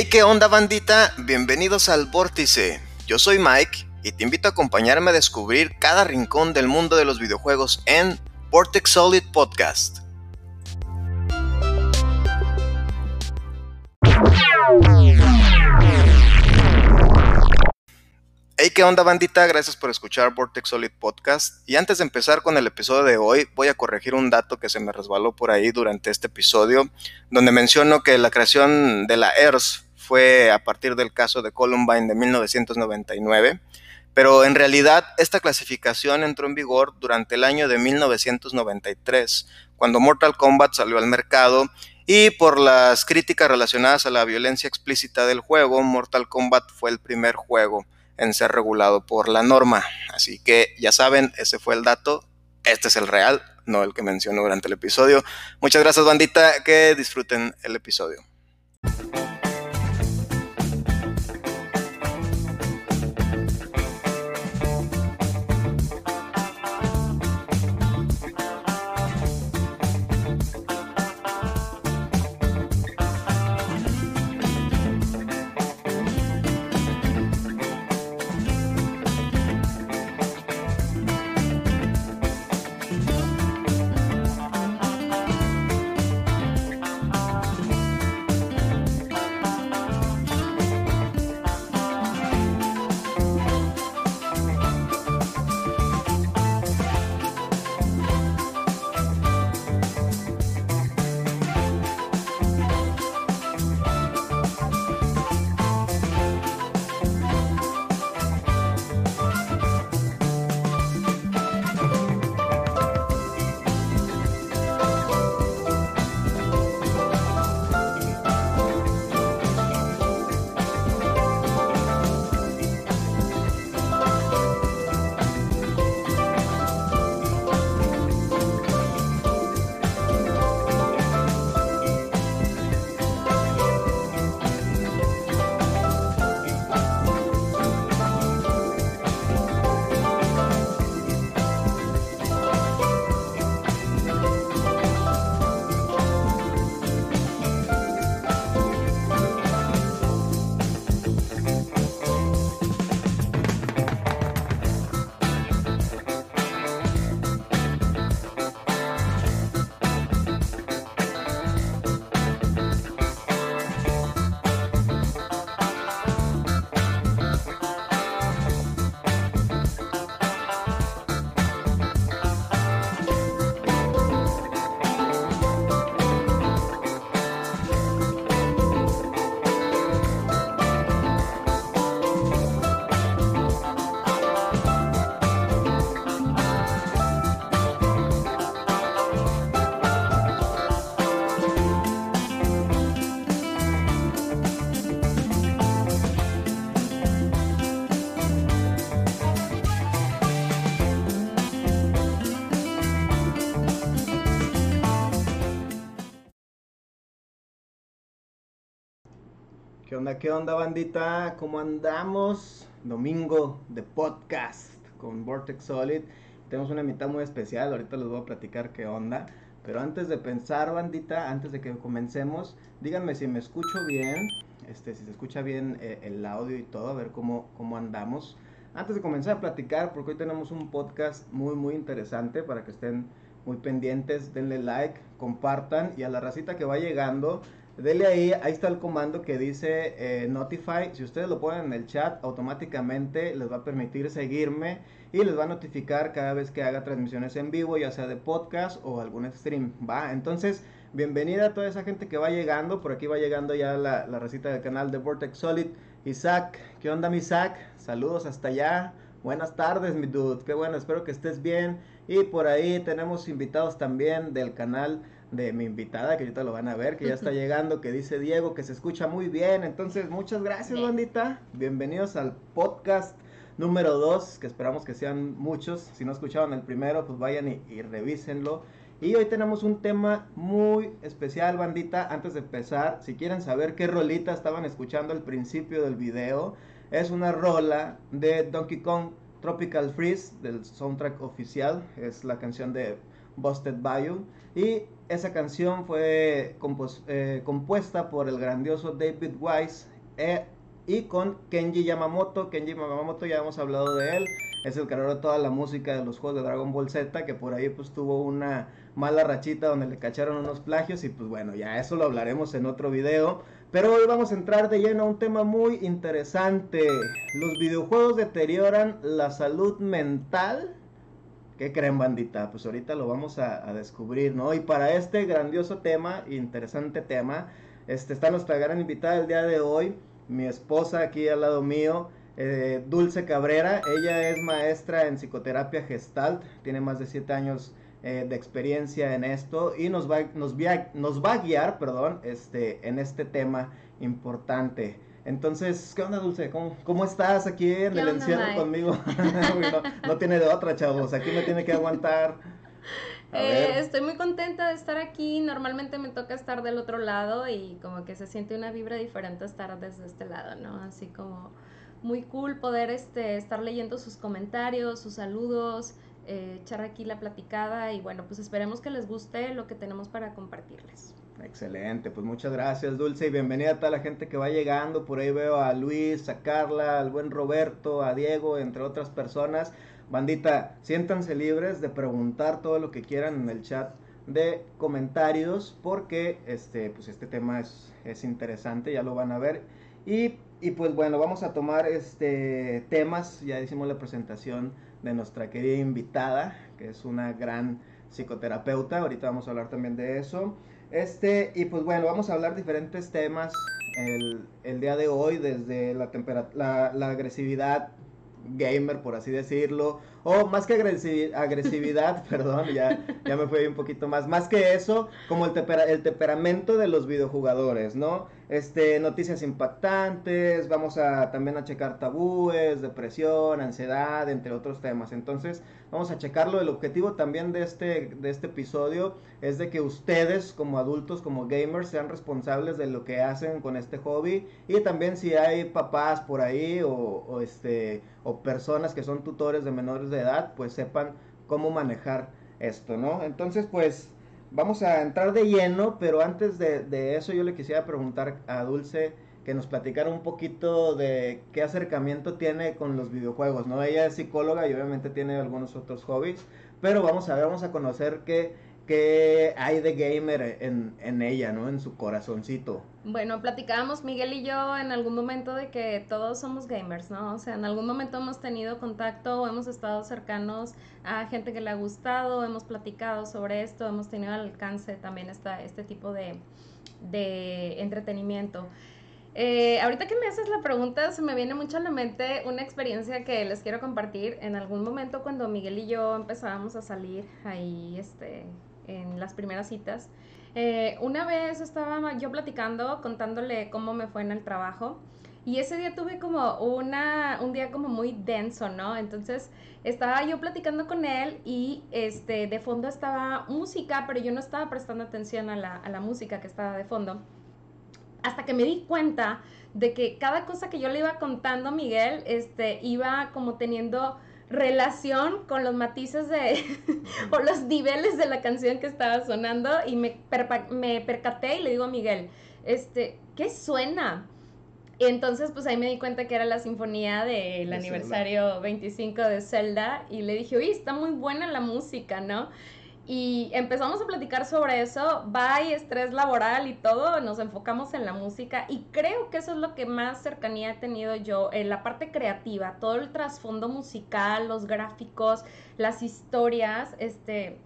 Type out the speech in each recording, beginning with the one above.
Hey, ¿qué onda bandita? Bienvenidos al Vórtice. Yo soy Mike y te invito a acompañarme a descubrir cada rincón del mundo de los videojuegos en Vortex Solid Podcast. Hey, ¿qué onda bandita? Gracias por escuchar Vortex Solid Podcast. Y antes de empezar con el episodio de hoy, voy a corregir un dato que se me resbaló por ahí durante este episodio, donde menciono que la creación de la ERS fue a partir del caso de Columbine de 1999, pero en realidad esta clasificación entró en vigor durante el año de 1993, cuando Mortal Kombat salió al mercado y por las críticas relacionadas a la violencia explícita del juego, Mortal Kombat fue el primer juego en ser regulado por la norma. Así que ya saben, ese fue el dato, este es el real, no el que menciono durante el episodio. Muchas gracias bandita, que disfruten el episodio. Onda, qué onda, bandita? ¿Cómo andamos? Domingo de podcast con Vortex Solid. Tenemos una mitad muy especial, ahorita les voy a platicar qué onda. Pero antes de pensar, bandita, antes de que comencemos, díganme si me escucho bien, este, si se escucha bien eh, el audio y todo, a ver cómo, cómo andamos. Antes de comenzar a platicar, porque hoy tenemos un podcast muy, muy interesante para que estén muy pendientes, denle like, compartan y a la racita que va llegando, Dele ahí, ahí está el comando que dice eh, Notify. Si ustedes lo ponen en el chat, automáticamente les va a permitir seguirme y les va a notificar cada vez que haga transmisiones en vivo, ya sea de podcast o algún stream. Va, entonces, bienvenida a toda esa gente que va llegando. Por aquí va llegando ya la, la recita del canal de Vortex Solid. Isaac, ¿qué onda, mi Isaac? Saludos hasta allá. Buenas tardes, mi dude. Qué bueno, espero que estés bien. Y por ahí tenemos invitados también del canal de mi invitada, que ahorita lo van a ver, que ya está llegando, que dice Diego, que se escucha muy bien. Entonces, muchas gracias, bandita. Bienvenidos al podcast número 2, que esperamos que sean muchos. Si no escucharon el primero, pues vayan y, y revísenlo. Y hoy tenemos un tema muy especial, bandita. Antes de empezar, si quieren saber qué rolita estaban escuchando al principio del video, es una rola de Donkey Kong Tropical Freeze del soundtrack oficial. Es la canción de Busted Bayou. Y esa canción fue eh, compuesta por el grandioso David Wise eh, y con Kenji Yamamoto. Kenji Yamamoto ya hemos hablado de él. Es el creador de toda la música de los juegos de Dragon Ball Z, que por ahí pues tuvo una mala rachita donde le cacharon unos plagios y pues bueno, ya eso lo hablaremos en otro video. Pero hoy vamos a entrar de lleno a un tema muy interesante. Los videojuegos deterioran la salud mental. ¿Qué creen, bandita? Pues ahorita lo vamos a, descubrir, ¿no? Y para este grandioso tema, interesante tema, este, está nuestra gran invitada el día de hoy, mi esposa aquí al lado mío, eh, Dulce Cabrera. Ella es maestra en psicoterapia gestalt, tiene más de 7 años eh, de experiencia en esto y nos va, nos, nos va a guiar perdón, este, en este tema importante. Entonces, ¿qué onda, Dulce? ¿Cómo, cómo estás aquí en el encierro conmigo? no, tiene de otra, chavos. Aquí me tiene que aguantar. Eh, estoy muy contenta de estar aquí. Normalmente me toca estar del otro lado y como que se siente una vibra diferente estar desde este lado, ¿no? Así como muy cool poder este, estar leyendo sus comentarios, sus saludos, eh, echar aquí la platicada y bueno, pues esperemos que les guste lo que tenemos para compartirles. Excelente, pues muchas gracias Dulce y bienvenida a toda la gente que va llegando. Por ahí veo a Luis, a Carla, al buen Roberto, a Diego, entre otras personas. Bandita, siéntanse libres de preguntar todo lo que quieran en el chat de comentarios porque este, pues este tema es, es interesante, ya lo van a ver. Y, y, pues bueno, vamos a tomar este temas, ya hicimos la presentación de nuestra querida invitada, que es una gran psicoterapeuta. Ahorita vamos a hablar también de eso. Este, y pues bueno, vamos a hablar diferentes temas el, el día de hoy, desde la, la, la agresividad gamer, por así decirlo, o más que agresividad, perdón, ya, ya me fui un poquito más, más que eso, como el, el temperamento de los videojugadores, ¿no? Este, noticias impactantes, vamos a también a checar tabúes, depresión, ansiedad, entre otros temas. Entonces, vamos a checarlo. El objetivo también de este, de este episodio es de que ustedes como adultos, como gamers, sean responsables de lo que hacen con este hobby y también si hay papás por ahí o, o este, o personas que son tutores de menores de edad, pues sepan cómo manejar esto, ¿no? Entonces, pues vamos a entrar de lleno, pero antes de, eso yo le quisiera preguntar a Dulce que nos platicara un poquito de qué acercamiento tiene con los videojuegos, ¿no? Ella es psicóloga y obviamente tiene algunos otros hobbies, pero vamos a ver, vamos a conocer qué, qué hay de gamer en, en, ella, ¿no? En su corazoncito. Bueno, platicábamos Miguel y yo en algún momento de que todos somos gamers, ¿no? O sea, en algún momento hemos tenido contacto hemos estado cercanos a gente que le ha gustado, hemos platicado sobre esto, hemos tenido al alcance también esta, este tipo de, de entretenimiento. Eh, ahorita que me haces la pregunta, se me viene mucho a la mente una experiencia que les quiero compartir. En algún momento cuando Miguel y yo empezábamos a salir ahí, este, en las primeras citas. Eh, una vez estaba yo platicando, contándole cómo me fue en el trabajo. Y ese día tuve como una, un día como muy denso, ¿no? Entonces estaba yo platicando con él y este, de fondo estaba música, pero yo no estaba prestando atención a la, a la música que estaba de fondo. Hasta que me di cuenta de que cada cosa que yo le iba contando a Miguel, este, iba como teniendo relación con los matices de o los niveles de la canción que estaba sonando y me, me percaté y le digo a Miguel, este, ¿qué suena? Y entonces pues ahí me di cuenta que era la sinfonía del aniversario 25 de Zelda y le dije, oye, está muy buena la música, ¿no? Y empezamos a platicar sobre eso, bye, estrés laboral y todo, nos enfocamos en la música y creo que eso es lo que más cercanía he tenido yo, en la parte creativa, todo el trasfondo musical, los gráficos, las historias, este,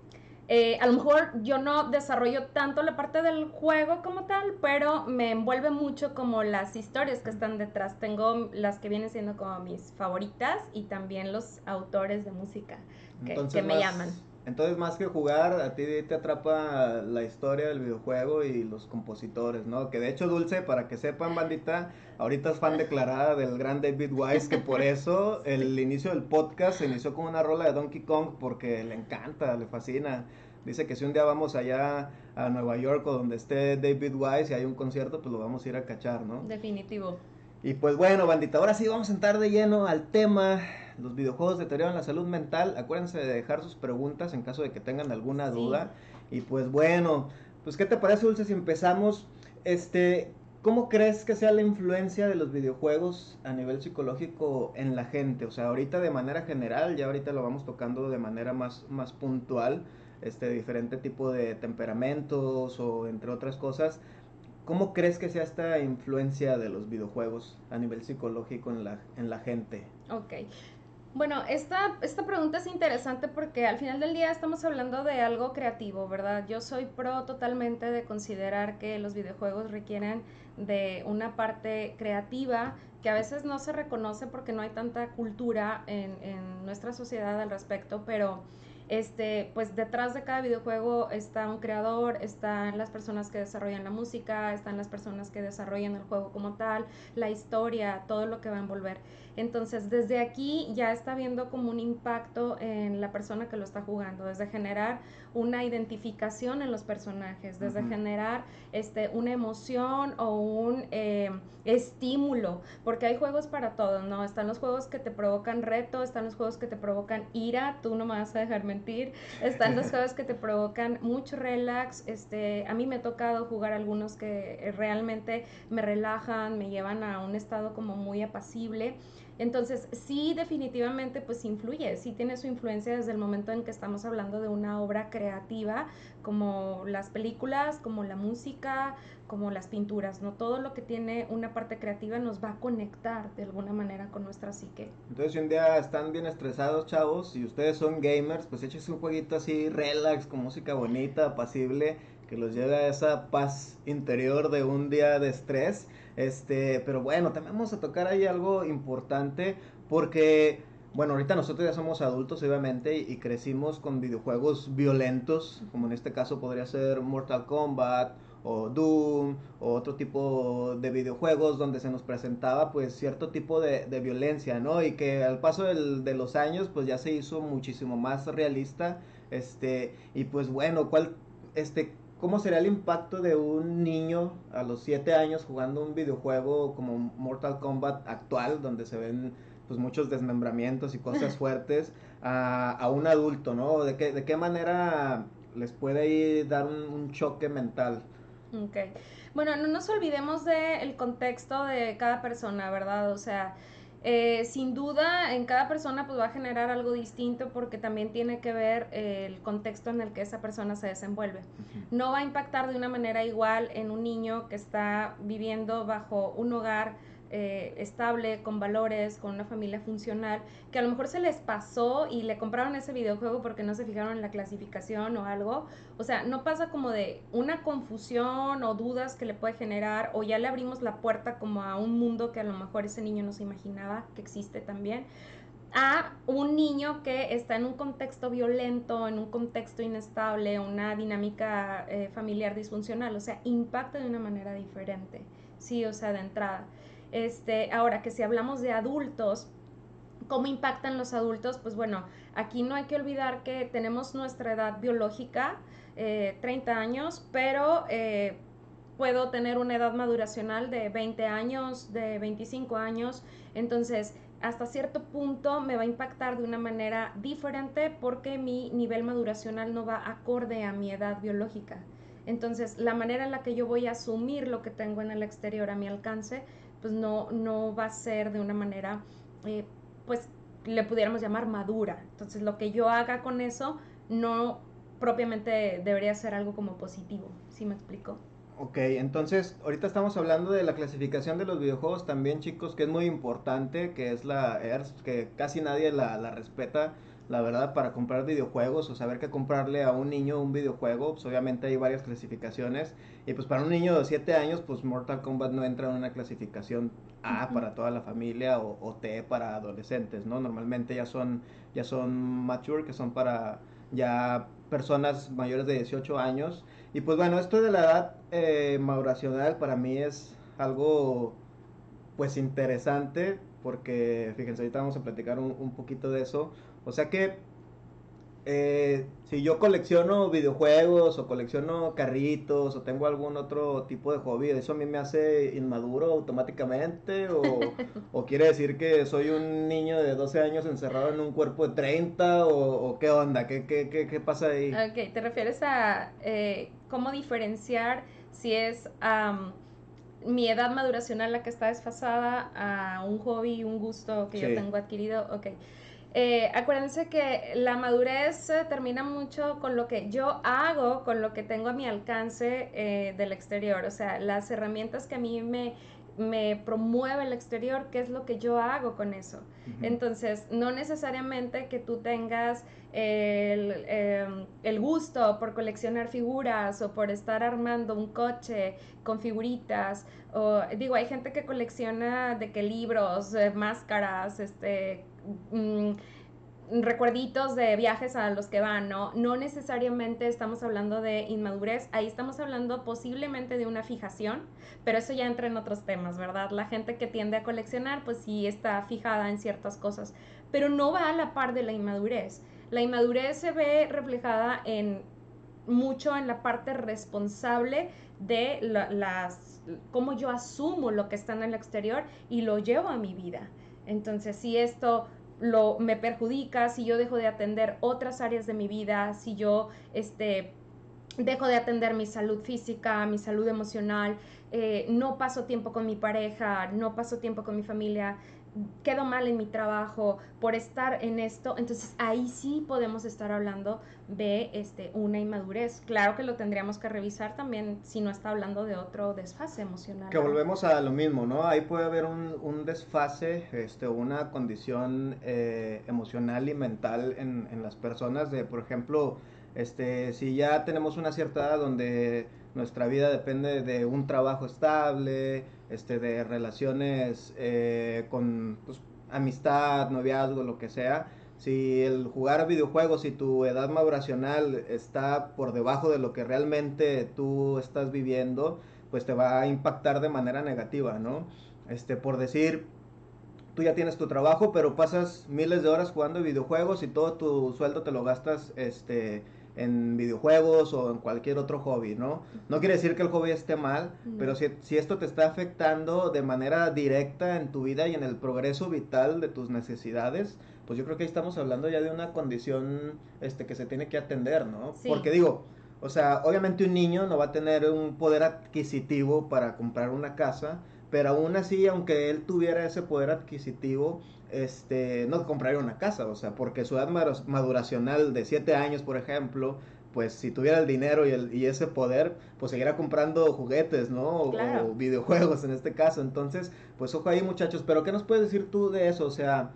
eh, a lo mejor yo no desarrollo tanto la parte del juego como tal, pero me envuelve mucho como las historias que están detrás. Tengo las que vienen siendo como mis favoritas y también los autores de música que, me llaman entonces, más que jugar, a ti te atrapa la historia del videojuego y los compositores, ¿no? Que de hecho, Dulce, para que sepan, bandita, ahorita es fan declarada del gran David Wise, que por eso el inicio del podcast se inició con una rola de Donkey Kong, porque le encanta, le fascina. Dice que si un día vamos allá a Nueva York o donde esté David Wise y hay un concierto, pues lo vamos a ir a cachar, ¿no? Definitivo. Y pues bueno, bandita, ahora sí vamos a entrar de lleno al tema, los videojuegos deterioran la salud mental. Acuérdense de dejar sus preguntas en caso de que tengan alguna duda. Y pues bueno, pues ¿qué te parece, Dulce, si empezamos? Este, ¿cómo crees que sea la influencia de los videojuegos a nivel psicológico en la gente? O sea, ahorita de manera general, ya ahorita lo vamos tocando de manera más, más puntual, este diferente tipo de temperamentos o entre otras cosas. ¿Cómo crees que sea esta influencia de los videojuegos a nivel psicológico en la, en la gente? Ok. Bueno, esta, esta pregunta es interesante porque al final del día estamos hablando de algo creativo, ¿verdad? Yo soy pro totalmente de considerar que los videojuegos requieren de una parte creativa que a veces no se reconoce porque no hay tanta cultura en, en nuestra sociedad al respecto, pero este, pues detrás de cada videojuego está un creador, están las personas que desarrollan la música, están las personas que desarrollan el juego como tal, la historia, todo lo que va a envolver. Entonces, desde aquí ya está viendo como un impacto en la persona que lo está jugando, desde generar una identificación en los personajes, desde generar este, una emoción o un eh, estímulo, porque hay juegos para todo, ¿no? Están los juegos que te provocan reto, están los juegos que te provocan ira, tú no me vas a dejar mentir, están los juegos que te provocan mucho relax, este, a mí me ha tocado jugar algunos que realmente me relajan, me llevan a un estado como muy apacible. Entonces, sí, definitivamente, pues influye, sí tiene su influencia desde el momento en que estamos hablando de una obra creativa, como las películas, como la música, como las pinturas, ¿no? Todo lo que tiene una parte creativa nos va a conectar de alguna manera con nuestra psique. Entonces, si un día están bien estresados, chavos, y ustedes son gamers, pues échense un jueguito así, relax, con música bonita, apacible, que los lleve a esa paz interior de un día de estrés este, pero bueno, también vamos a tocar ahí algo importante porque, bueno, ahorita nosotros ya somos adultos, obviamente, y, crecimos con videojuegos violentos, como en este caso podría ser Mortal Kombat o Doom o otro tipo de videojuegos donde se nos presentaba pues cierto tipo de, violencia, ¿no? Y que al paso de los años pues ya se hizo muchísimo más realista, este, y pues bueno, ¿cuál, este, ¿Cómo sería el impacto de un niño a los 7 años jugando un videojuego como Mortal Kombat actual, donde se ven pues muchos desmembramientos y cosas fuertes, a, un adulto, ¿no? ¿De qué, ¿De qué manera les puede ir dar un, choque mental? Ok. Bueno, no nos olvidemos del contexto de cada persona, ¿verdad? O sea, eh, sin duda, en cada persona pues va a generar algo distinto porque también tiene que ver eh, el contexto en el que esa persona se desenvuelve. No va a impactar de una manera igual en un niño que está viviendo bajo un hogar eh, estable, con valores, con una familia funcional, que a lo mejor se les pasó y le compraron ese videojuego porque no se fijaron en la clasificación o algo. O sea, no pasa como de una confusión o dudas que le puede generar o ya le abrimos la puerta como a un mundo que a lo mejor ese niño no se imaginaba que existe también a un niño que está en un contexto violento, en un contexto inestable, una dinámica eh, familiar disfuncional, o sea, impacta de una manera diferente, sí, o sea, de entrada. Este, ahora que si hablamos de adultos, ¿cómo impactan los adultos? Pues bueno, aquí no hay que olvidar que tenemos nuestra edad biológica, 30 eh, años, pero eh, puedo tener una edad maduracional de 20 años, de 25 años, entonces hasta cierto punto me va a impactar de una manera diferente porque mi nivel maduracional no va acorde a mi edad biológica. Entonces, la manera en la que yo voy a asumir lo que tengo en el exterior a mi alcance pues no, no va a ser de una manera, eh, pues le pudiéramos llamar madura. Entonces lo que yo haga con eso no propiamente debería ser algo como positivo, ¿sí me explico? Ok, entonces ahorita estamos hablando de la clasificación de los videojuegos también chicos, que es muy importante, que es la ERS, que casi nadie la, la respeta la verdad, para comprar videojuegos o saber qué comprarle a un niño un videojuego, pues obviamente hay varias clasificaciones. Y pues para un niño de 7 años, pues Mortal Kombat no entra en una clasificación A para toda la familia o, T para adolescentes, ¿no? Normalmente ya son, ya son mature, que son para ya personas mayores de 18 años. Y pues bueno, esto de la edad eh, maduracional para mí es algo pues interesante porque fíjense, ahorita vamos a platicar un, un poquito de eso o sea que, eh, si yo colecciono videojuegos o colecciono carritos o tengo algún otro tipo de hobby, ¿eso a mí me hace inmaduro automáticamente? ¿O, o quiere decir que soy un niño de 12 años encerrado en un cuerpo de 30? ¿O, qué onda? ¿Qué, qué, qué, qué, pasa ahí? Ok, te refieres a eh, cómo diferenciar si es mi edad maduracional la que está desfasada a un hobby, un gusto que yo tengo adquirido. Ok. Eh, acuérdense que la madurez termina mucho con lo que yo hago, con lo que tengo a mi alcance eh, del exterior, o sea, las herramientas que a mí me, me promueve el exterior, qué es lo que yo hago con eso. Entonces, no necesariamente que tú tengas el, em, el, gusto por coleccionar figuras o por estar armando un coche con figuritas. O, digo, hay gente que colecciona de qué libros, eh, máscaras, este... Mm, recuerditos de viajes a los que van, ¿no? No necesariamente estamos hablando de inmadurez, ahí estamos hablando posiblemente de una fijación, pero eso ya entra en otros temas, ¿verdad? La gente que tiende a coleccionar, pues sí está fijada en ciertas cosas, pero no va a la par de la inmadurez. La inmadurez se ve reflejada en mucho en la parte responsable de las cómo yo asumo lo que está en el exterior y lo llevo a mi vida. Entonces, si esto lo, me perjudica, si yo dejo de atender otras áreas de mi vida, si yo este, dejo de atender mi salud física, mi salud emocional, eh, no paso tiempo con mi pareja, no paso tiempo con mi familia, quedo mal en mi trabajo por estar en esto, entonces ahí sí podemos estar hablando de este, una inmadurez. Claro que lo tendríamos que revisar también si no está hablando de otro desfase emocional. Que volvemos a lo mismo, ¿no? Ahí puede haber un, un desfase, este, una condición eh, emocional y mental en, en las personas de, por ejemplo, este, si ya tenemos una cierta edad donde nuestra vida depende de un trabajo estable, este, de relaciones eh, con pues, amistad, noviazgo, lo que sea. Si el jugar videojuegos y tu edad maduracional está por debajo de lo que realmente tú estás viviendo, pues te va a impactar de manera negativa, ¿no? Este, por decir, tú ya tienes tu trabajo, pero pasas miles de horas jugando videojuegos y todo tu sueldo te lo gastas, este, en videojuegos o en cualquier otro hobby, ¿no? No quiere decir que el hobby esté mal, pero si, si, esto te está afectando de manera directa en tu vida y en el progreso vital de tus necesidades, pues yo creo que ahí estamos hablando ya de una condición este, que se tiene que atender, ¿no? Porque digo, o sea, obviamente un niño no va a tener un poder adquisitivo para comprar una casa, pero aún así, aunque él tuviera ese poder adquisitivo, este, no compraría una casa, o sea, porque su edad maduracional de 7 años, por ejemplo, pues si tuviera el dinero y, el, y ese poder, pues seguirá comprando juguetes, ¿no? O, videojuegos en este caso. Entonces, pues ojo ahí muchachos, pero ¿qué nos puedes decir tú de eso? O sea,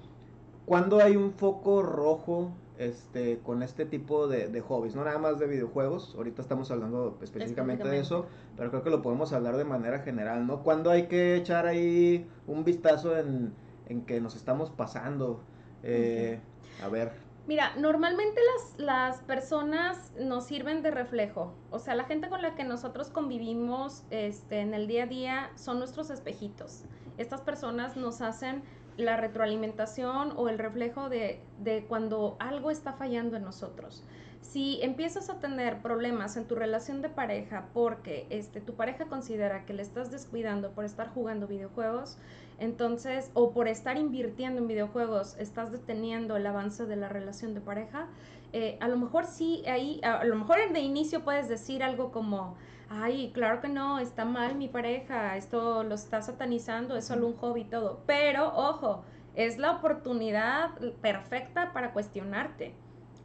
¿cuándo hay un foco rojo este, con este tipo de, de hobbies? No nada más de videojuegos, ahorita estamos hablando específicamente de eso, pero creo que lo podemos hablar de manera general, ¿no? ¿Cuándo hay que echar ahí un vistazo en en que nos estamos pasando. Eh, a ver. Mira, normalmente las, las personas nos sirven de reflejo. O sea, la gente con la que nosotros convivimos este, en el día a día son nuestros espejitos. Estas personas nos hacen la retroalimentación o el reflejo de, de cuando algo está fallando en nosotros si empiezas a tener problemas en tu relación de pareja porque este, tu pareja considera que le estás descuidando por estar jugando videojuegos, entonces, o por estar invirtiendo en videojuegos, estás deteniendo el avance de la relación de pareja, eh, a lo mejor sí, ahí, a lo mejor de inicio puedes decir algo como, ay, claro que no, está mal mi pareja, esto lo está satanizando, es solo un hobby y todo, pero ojo, es la oportunidad perfecta para cuestionarte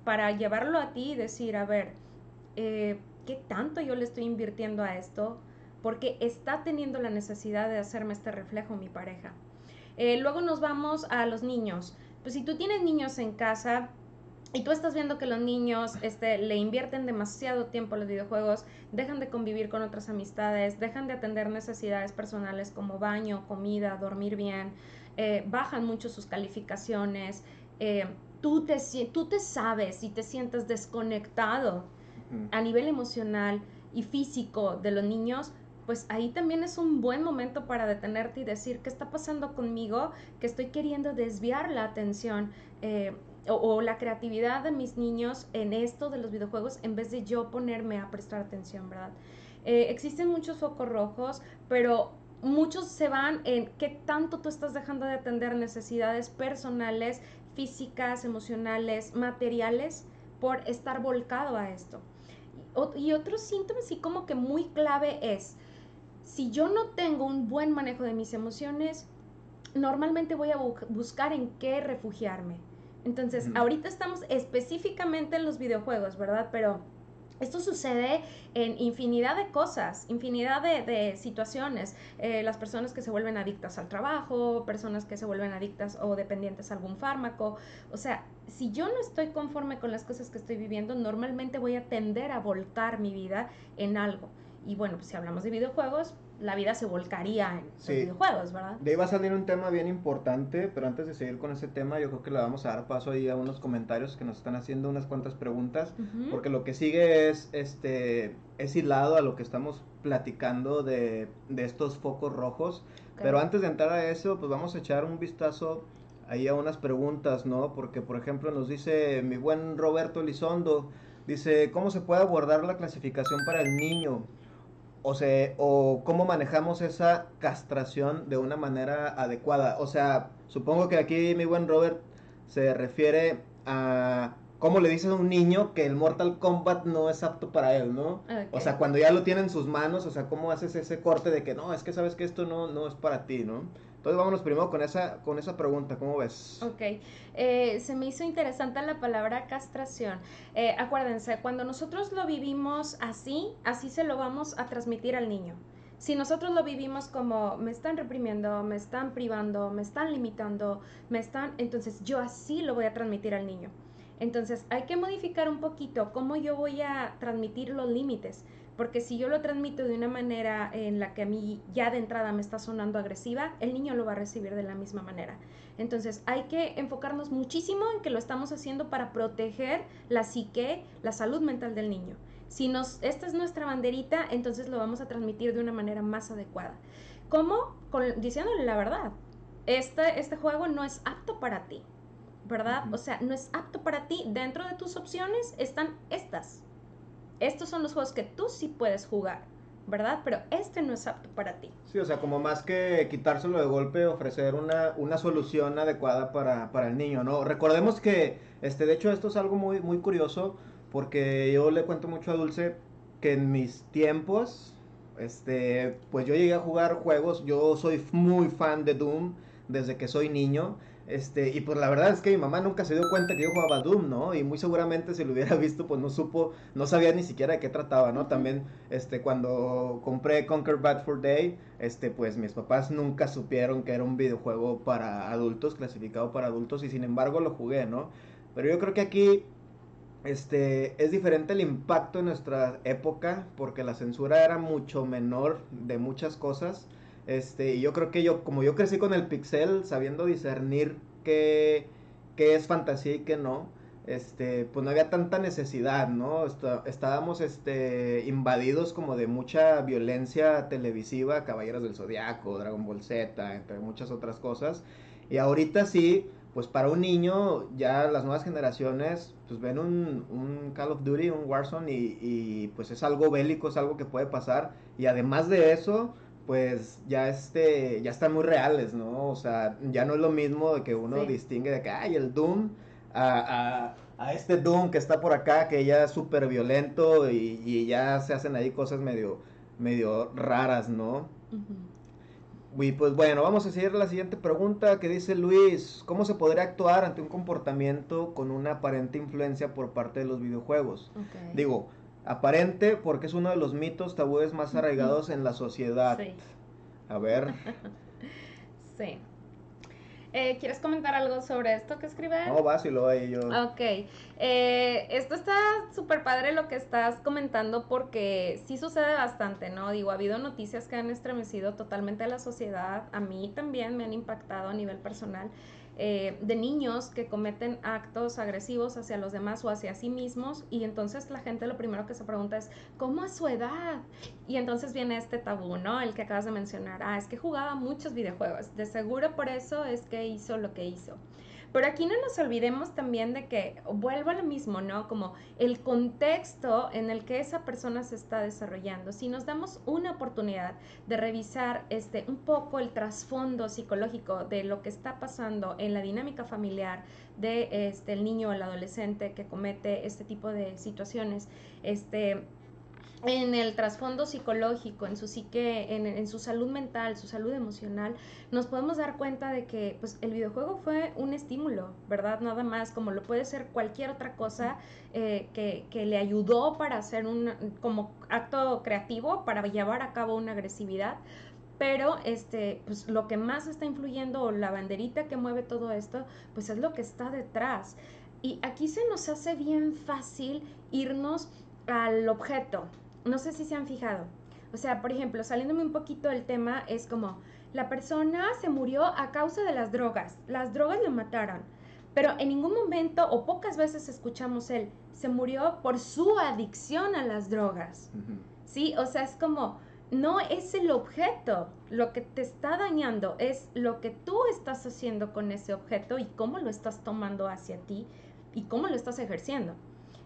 para llevarlo a ti y decir, a ver, eh, ¿qué tanto yo le estoy invirtiendo a esto? Porque está teniendo la necesidad de hacerme este reflejo mi pareja. Eh, luego nos vamos a los niños. Pues si tú tienes niños en casa, y tú estás viendo que los niños este, le invierten demasiado tiempo a los videojuegos, dejan de convivir con otras amistades, dejan de atender necesidades personales como baño, comida, dormir bien, eh, bajan mucho sus calificaciones, tú te, tú te sabes y te sientes desconectado a nivel emocional y físico de los niños, pues ahí también es un buen momento para detenerte y decir, ¿qué está pasando conmigo? Que estoy queriendo desviar la atención. Eh, o, la creatividad de mis niños en esto de los videojuegos en vez de yo ponerme a prestar atención, ¿verdad? Eh, existen muchos focos rojos, pero muchos se van en qué tanto tú estás dejando de atender necesidades personales, físicas, emocionales, materiales, por estar volcado a esto. Y otro síntoma así como que muy clave es, si yo no tengo un buen manejo de mis emociones, normalmente voy a buscar en qué refugiarme. Entonces, ahorita estamos específicamente en los videojuegos, ¿verdad? Pero esto sucede en infinidad de cosas, infinidad de, situaciones. Eh, las personas que se vuelven adictas al trabajo, personas que se vuelven adictas o dependientes a algún fármaco. O sea, si yo no estoy conforme con las cosas que estoy viviendo, normalmente voy a tender a volcar mi vida en algo. Y bueno, pues si hablamos de videojuegos, la vida se volcaría en los videojuegos, ¿verdad? De ahí va a salir un tema bien importante, pero antes de seguir con ese tema, yo creo que le vamos a dar paso ahí a unos comentarios que nos están haciendo unas cuantas preguntas, porque lo que sigue es, este, es hilado a lo que estamos platicando de, de estos focos rojos. Pero antes de entrar a eso, pues vamos a echar un vistazo ahí a unas preguntas, ¿no? Porque, por ejemplo, nos dice mi buen Roberto Lizondo, dice, ¿cómo se puede abordar la clasificación para el niño? O, sea, o cómo manejamos esa castración de una manera adecuada. O sea, supongo que aquí mi buen Robert se refiere a cómo le dices a un niño que el Mortal Kombat no es apto para él, ¿no? O sea, cuando ya lo tiene en sus manos, o sea, cómo haces ese corte de que no, es que sabes que esto no, no es para ti, ¿no? Entonces vámonos primero con esa, con esa pregunta, ¿cómo ves? Ok, eh, se me hizo interesante la palabra castración. Eh, acuérdense, cuando nosotros lo vivimos así, así se lo vamos a transmitir al niño. Si nosotros lo vivimos como me están reprimiendo, me están privando, me están limitando, me están, entonces yo así lo voy a transmitir al niño. Entonces hay que modificar un poquito cómo yo voy a transmitir los límites. Porque si yo lo transmito de una manera en la que a mí ya de entrada me está sonando agresiva, el niño lo va a recibir de la misma manera. Entonces hay que enfocarnos muchísimo en que lo estamos haciendo para proteger la psique, la salud mental del niño. Si nos, esta es nuestra banderita, entonces lo vamos a transmitir de una manera más adecuada. ¿Cómo? diciéndole la verdad. Este, este juego no es apto para ti, ¿verdad? O sea, no es apto para ti. Dentro de tus opciones están estas estos son los juegos que tú sí puedes jugar, ¿verdad? Pero este no es apto para ti. Sí, o sea, como más que quitárselo de golpe, ofrecer una, una solución adecuada para, para, el niño, ¿no? Recordemos que, este, de hecho, esto es algo muy, muy curioso, porque yo le cuento mucho a Dulce que en mis tiempos, este, pues yo llegué a jugar juegos, yo soy muy fan de Doom desde que soy niño, este, y pues la verdad es que mi mamá nunca se dio cuenta que yo jugaba Doom, ¿no? Y muy seguramente si lo hubiera visto, pues no supo, no sabía ni siquiera de qué trataba, ¿no? También, este, cuando compré Conquer Bad for Day, este, pues mis papás nunca supieron que era un videojuego para adultos, clasificado para adultos, y sin embargo lo jugué, ¿no? Pero yo creo que aquí, este, es diferente el impacto en nuestra época, porque la censura era mucho menor de muchas cosas. Este, y yo creo que yo, como yo crecí con el pixel, sabiendo discernir qué, qué es fantasía y qué no, este, pues no había tanta necesidad, ¿no? estábamos este, invadidos como de mucha violencia televisiva, Caballeros del Zodiaco, Dragon Ball Z, entre muchas otras cosas. Y ahorita sí, pues para un niño, ya las nuevas generaciones, pues ven un, un Call of Duty, un Warzone, y, y, pues es algo bélico, es algo que puede pasar. Y además de eso, pues ya este ya están muy reales, ¿no? O sea, ya no es lo mismo de que uno distingue de que hay el Doom a, a, este Doom que está por acá que ya es súper violento y, ya se hacen ahí cosas medio medio raras, ¿no? Y pues bueno, vamos a seguir la siguiente pregunta que dice Luis, ¿cómo se podría actuar ante un comportamiento con una aparente influencia por parte de los videojuegos? Digo, Aparente porque es uno de los mitos tabúes más arraigados en la sociedad. Sí. A ver. sí. Eh, ¿Quieres comentar algo sobre esto que escribe? No, va, si lo hay yo. Ok. Eh, esto está súper padre lo que estás comentando porque sí sucede bastante, ¿no? Digo, ha habido noticias que han estremecido totalmente a la sociedad. A mí también me han impactado a nivel personal. Eh, de niños que cometen actos agresivos hacia los demás o hacia sí mismos y entonces la gente lo primero que se pregunta es, ¿cómo a su edad? Y entonces viene este tabú, ¿no? El que acabas de mencionar, ah, es que jugaba muchos videojuegos, de seguro por eso es que hizo lo que hizo. Pero aquí no nos olvidemos también de que, vuelvo a lo mismo, ¿no? Como el contexto en el que esa persona se está desarrollando. Si nos damos una oportunidad de revisar este, un poco el trasfondo psicológico de lo que está pasando en la dinámica familiar de este, niño o el adolescente que comete este tipo de situaciones, este, en el trasfondo psicológico, en su psique, en, su salud mental, su salud emocional, nos podemos dar cuenta de que pues, el videojuego fue un estímulo, ¿verdad? Nada más, como lo puede ser cualquier otra cosa eh, que, que, le ayudó para hacer un como acto creativo, para llevar a cabo una agresividad. Pero este, pues, lo que más está influyendo, o la banderita que mueve todo esto, pues es lo que está detrás. Y aquí se nos hace bien fácil irnos al objeto, no sé si se han fijado. O sea, por ejemplo, saliéndome un poquito del tema, es como, la persona se murió a causa de las drogas, las drogas lo mataron, pero en ningún momento o pocas veces escuchamos él, se murió por su adicción a las drogas. ¿Sí? O sea, es como, no es el objeto lo que te está dañando, es lo que tú estás haciendo con ese objeto y cómo lo estás tomando hacia ti y cómo lo estás ejerciendo.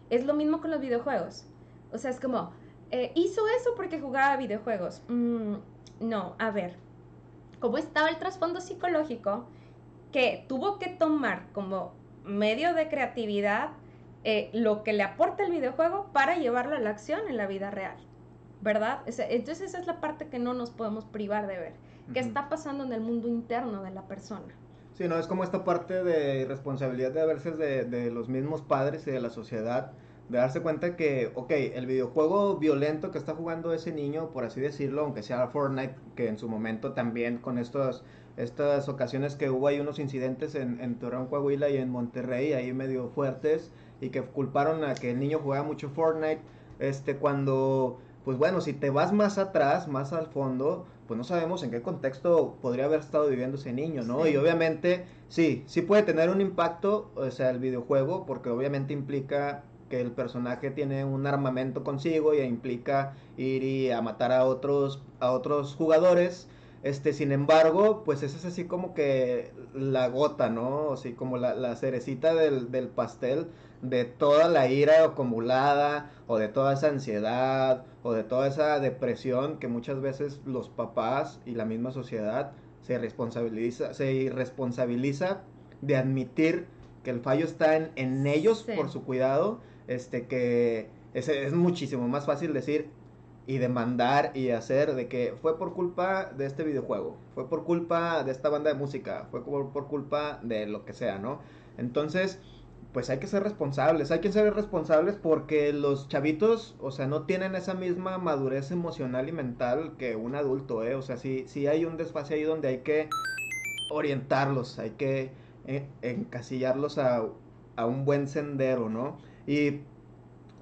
Es lo mismo con los videojuegos. O sea, es como, eh, hizo eso porque jugaba videojuegos. Mm, no, a ver, ¿cómo estaba el trasfondo psicológico que tuvo que tomar como medio de creatividad eh, lo que le aporta el videojuego para llevarlo a la acción en la vida real, ¿verdad? Entonces esa es la parte que no nos podemos privar de ver, qué está pasando en el mundo interno de la persona. Sí, no, es como esta parte de responsabilidad de a veces de, de los mismos padres y de la sociedad de darse cuenta que, ok, el videojuego violento que está jugando ese niño, por así decirlo, aunque sea Fortnite, que en su momento también con estos, estas ocasiones que hubo hay unos incidentes en, en Torreón, Coahuila y en Monterrey, ahí medio fuertes, y que culparon a que el niño jugaba mucho Fortnite, este, cuando, pues bueno, si te vas más atrás, más al fondo, pues no sabemos en qué contexto podría haber estado viviendo ese niño, ¿no? Y obviamente, sí, sí puede tener un impacto, o sea, el videojuego, porque obviamente implica que el personaje tiene un armamento consigo y implica ir y a matar a otros a otros jugadores. Este sin embargo pues esa es así como que la gota no así como la, la cerecita del, del, pastel de toda la ira acumulada o de toda esa ansiedad o de toda esa depresión que muchas veces los papás y la misma sociedad se responsabiliza se irresponsabiliza de admitir que el fallo está en, en ellos por su cuidado este que es, es muchísimo más fácil decir y demandar y hacer de que fue por culpa de este videojuego, fue por culpa de esta banda de música, fue por, por culpa de lo que sea, ¿no? Entonces, pues hay que ser responsables, hay que ser responsables porque los chavitos, o sea, no tienen esa misma madurez emocional y mental que un adulto, ¿eh? O sea, sí, hay un desfase ahí donde hay que orientarlos, hay que eh, encasillarlos a, a un buen sendero, ¿no? Y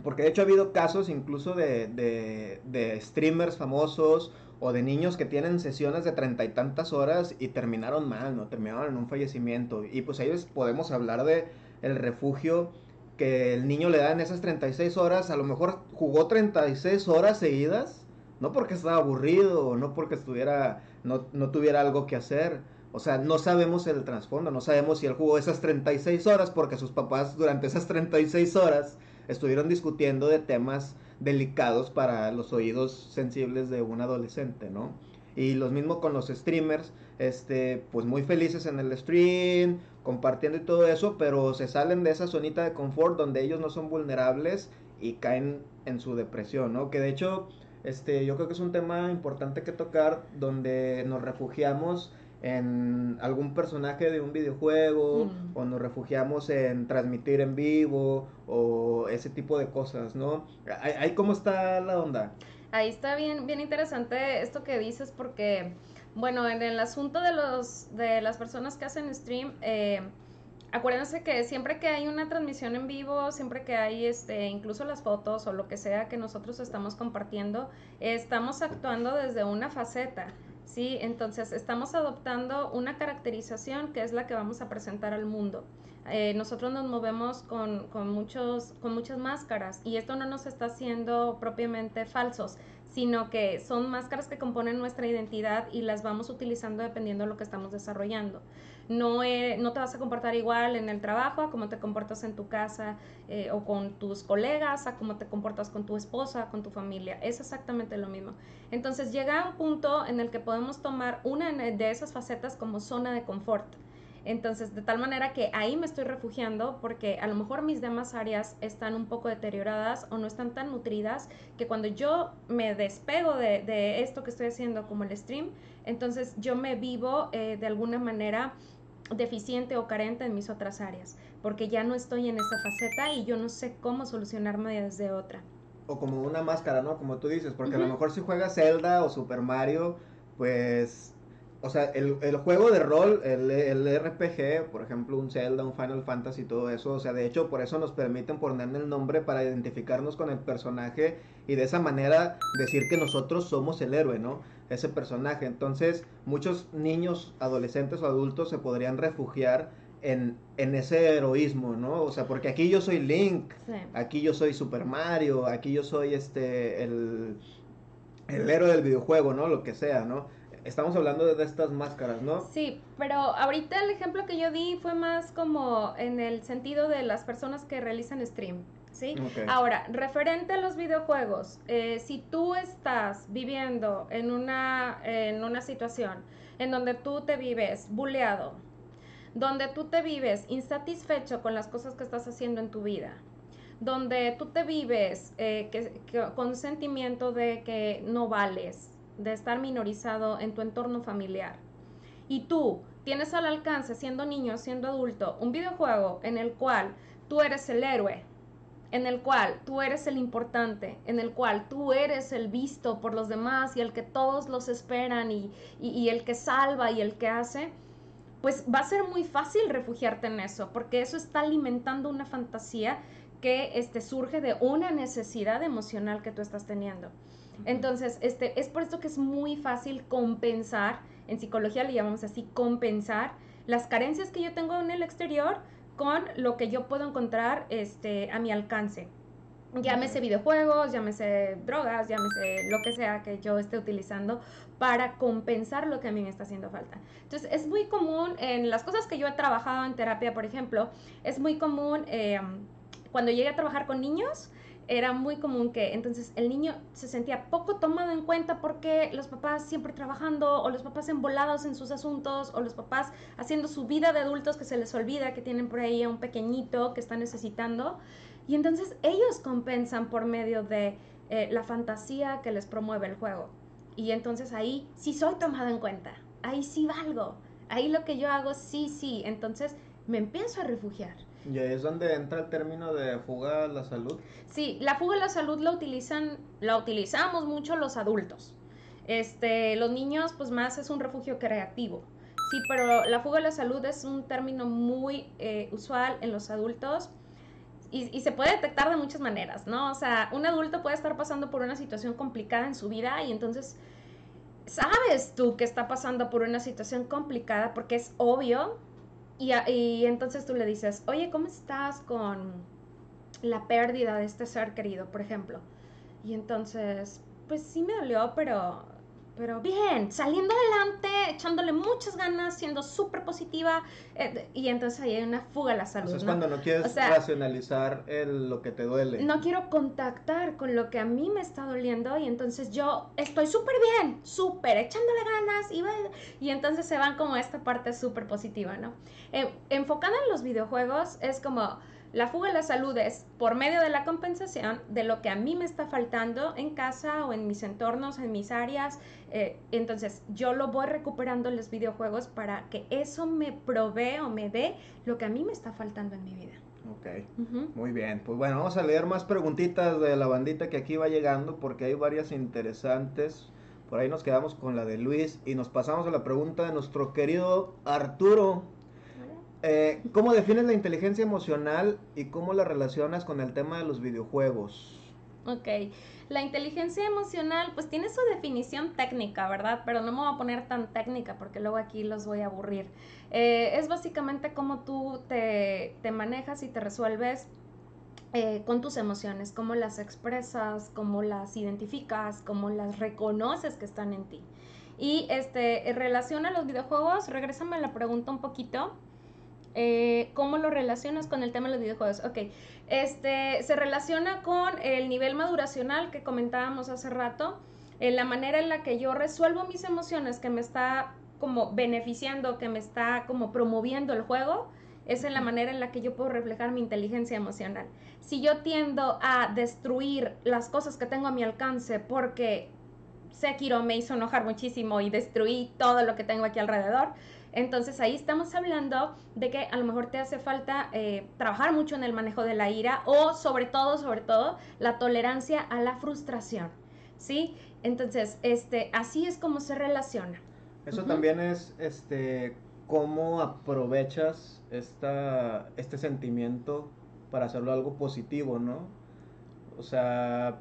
porque de hecho ha habido casos incluso de, de, streamers famosos o de niños que tienen sesiones de treinta y tantas horas y terminaron mal, ¿no? Terminaron en un fallecimiento. Y pues ahí podemos hablar de el refugio que el niño le da en esas 36 horas. A lo mejor jugó 36 horas seguidas, no porque estaba aburrido no porque estuviera, no, no tuviera algo que hacer, o sea, no sabemos el trasfondo, no sabemos si él jugó esas 36 horas porque sus papás durante esas 36 horas estuvieron discutiendo de temas delicados para los oídos sensibles de un adolescente, ¿no? Y lo mismo con los streamers, este, pues muy felices en el stream, compartiendo y todo eso, pero se salen de esa zonita de confort donde ellos no son vulnerables y caen en su depresión, ¿no? Que de hecho, este, yo creo que es un tema importante que tocar donde nos refugiamos en algún personaje de un videojuego mm. o nos refugiamos en transmitir en vivo o ese tipo de cosas, ¿no? Ahí cómo está la onda. Ahí está bien, bien interesante esto que dices porque, bueno, en el asunto de los de las personas que hacen stream, eh, acuérdense que siempre que hay una transmisión en vivo, siempre que hay este, incluso las fotos o lo que sea que nosotros estamos compartiendo, estamos actuando desde una faceta. ¿Sí? Entonces estamos adoptando una caracterización que es la que vamos a presentar al mundo. Eh, nosotros nos movemos con, muchos, con muchas máscaras y esto no nos está haciendo propiamente falsos, sino que son máscaras que componen nuestra identidad y las vamos utilizando dependiendo de lo que estamos desarrollando. No, no te vas a comportar igual en el trabajo a como te comportas en tu casa eh, o con tus colegas, a cómo te comportas con tu esposa, con tu familia. Es exactamente lo mismo. Entonces llega un punto en el que podemos tomar una de esas facetas como zona de confort entonces, de tal manera que ahí me estoy refugiando porque a lo mejor mis demás áreas están un poco deterioradas o no están tan nutridas que cuando yo me despego de, esto que estoy haciendo como el stream, entonces yo me vivo eh, de alguna manera deficiente o carente en mis otras áreas, porque ya no estoy en esa faceta y yo no sé cómo solucionarme desde otra. O como una máscara, ¿no? Como tú dices, porque a lo mejor si juegas Zelda o Super Mario, pues o sea, el, el, juego de rol, el, el, RPG, por ejemplo, un Zelda, un Final Fantasy, todo eso, o sea, de hecho, por eso nos permiten ponerle el nombre para identificarnos con el personaje y de esa manera decir que nosotros somos el héroe, ¿no? Ese personaje. Entonces, muchos niños, adolescentes o adultos se podrían refugiar en, en ese heroísmo, ¿no? O sea, porque aquí yo soy Link, aquí yo soy Super Mario, aquí yo soy este, el, el héroe del videojuego, ¿no? Lo que sea, ¿no? Estamos hablando de, estas máscaras, ¿no? Sí, pero ahorita el ejemplo que yo di fue más como en el sentido de las personas que realizan stream. ¿Sí? Ahora, referente a los videojuegos, eh, si tú estás viviendo en una, en una situación en donde tú te vives buleado, donde tú te vives insatisfecho con las cosas que estás haciendo en tu vida, donde tú te vives eh, que, con sentimiento de que no vales, de estar minorizado en tu entorno familiar y tú tienes al alcance, siendo niño, siendo adulto, un videojuego en el cual tú eres el héroe, en el cual tú eres el importante, en el cual tú eres el visto por los demás y el que todos los esperan y, el que salva y el que hace, pues va a ser muy fácil refugiarte en eso, porque eso está alimentando una fantasía que este, surge de una necesidad emocional que tú estás teniendo. Entonces, este, es por esto que es muy fácil compensar, en psicología le llamamos así, compensar las carencias que yo tengo en el exterior con lo que yo puedo encontrar este, a mi alcance. Llámese videojuegos, llámese drogas, llámese lo que sea que yo esté utilizando para compensar lo que a mí me está haciendo falta. Entonces, es muy común en las cosas que yo he trabajado en terapia, por ejemplo, es muy común eh, cuando llegué a trabajar con niños, era muy común que entonces el niño se sentía poco tomado en cuenta porque los papás siempre trabajando o los papás embolados en sus asuntos o los papás haciendo su vida de adultos que se les olvida que tienen por ahí a un pequeñito que está necesitando. Y entonces ellos compensan por medio de eh, la fantasía que les promueve el juego. Y entonces ahí sí soy tomado en cuenta ahí sí valgo ahí lo que yo hago sí sí. Entonces me empiezo a refugiar ¿Y ahí es donde entra el término de fuga a la salud? Sí, la fuga a la salud la utilizan, la utilizamos mucho los adultos. Este, los niños, pues más es un refugio creativo. Sí, pero la fuga a la salud es un término muy eh, usual en los adultos y, y, se puede detectar de muchas maneras, ¿no? O sea, un adulto puede estar pasando por una situación complicada en su vida y entonces sabes tú que está pasando por una situación complicada porque es obvio y, entonces tú le dices, oye, ¿cómo estás con la pérdida de este ser querido, por ejemplo? Y entonces, pues sí me dolió, pero pero bien, saliendo adelante, echándole muchas ganas, siendo súper positiva, eh, y entonces ahí hay una fuga a la salud. es cuando no quieres racionalizar lo que te duele. No quiero contactar con lo que a mí me está doliendo, y entonces yo estoy súper bien, súper, echándole ganas, y, y entonces se van como esta parte súper positiva, ¿no? Eh, enfocada en los videojuegos, es como la fuga a la salud es por medio de la compensación de lo que a mí me está faltando en casa o en mis entornos, en mis áreas. Eh, entonces yo lo voy recuperando en los videojuegos para que eso me provee o me dé lo que a mí me está faltando en mi vida. Ok, muy bien. Pues bueno, vamos a leer más preguntitas de la bandita que aquí va llegando porque hay varias interesantes. Por ahí nos quedamos con la de Luis y nos pasamos a la pregunta de nuestro querido Arturo. Eh, ¿Cómo defines la inteligencia emocional y cómo la relacionas con el tema de los videojuegos? Ok, la inteligencia emocional pues tiene su definición técnica, ¿verdad? Pero no me voy a poner tan técnica porque luego aquí los voy a aburrir. Eh, es básicamente cómo tú te, manejas y te resuelves eh, con tus emociones, cómo las expresas, cómo las identificas, cómo las reconoces que están en ti. Y este, en relación a los videojuegos, regrésame a la pregunta un poquito. Eh, ¿Cómo lo relacionas con el tema de los videojuegos? Ok, este, se relaciona con el nivel maduracional que comentábamos hace rato, en la manera en la que yo resuelvo mis emociones que me está como beneficiando, que me está como promoviendo el juego, es en la manera en la que yo puedo reflejar mi inteligencia emocional. Si yo tiendo a destruir las cosas que tengo a mi alcance porque Sekiro me hizo enojar muchísimo y destruí todo lo que tengo aquí alrededor, entonces ahí estamos hablando de que a lo mejor te hace falta eh, trabajar mucho en el manejo de la ira o sobre todo, sobre todo, la tolerancia a la frustración. ¿Sí? Entonces, este, así es como se relaciona. Eso también es este cómo aprovechas esta, este sentimiento para hacerlo algo positivo, ¿no? O sea,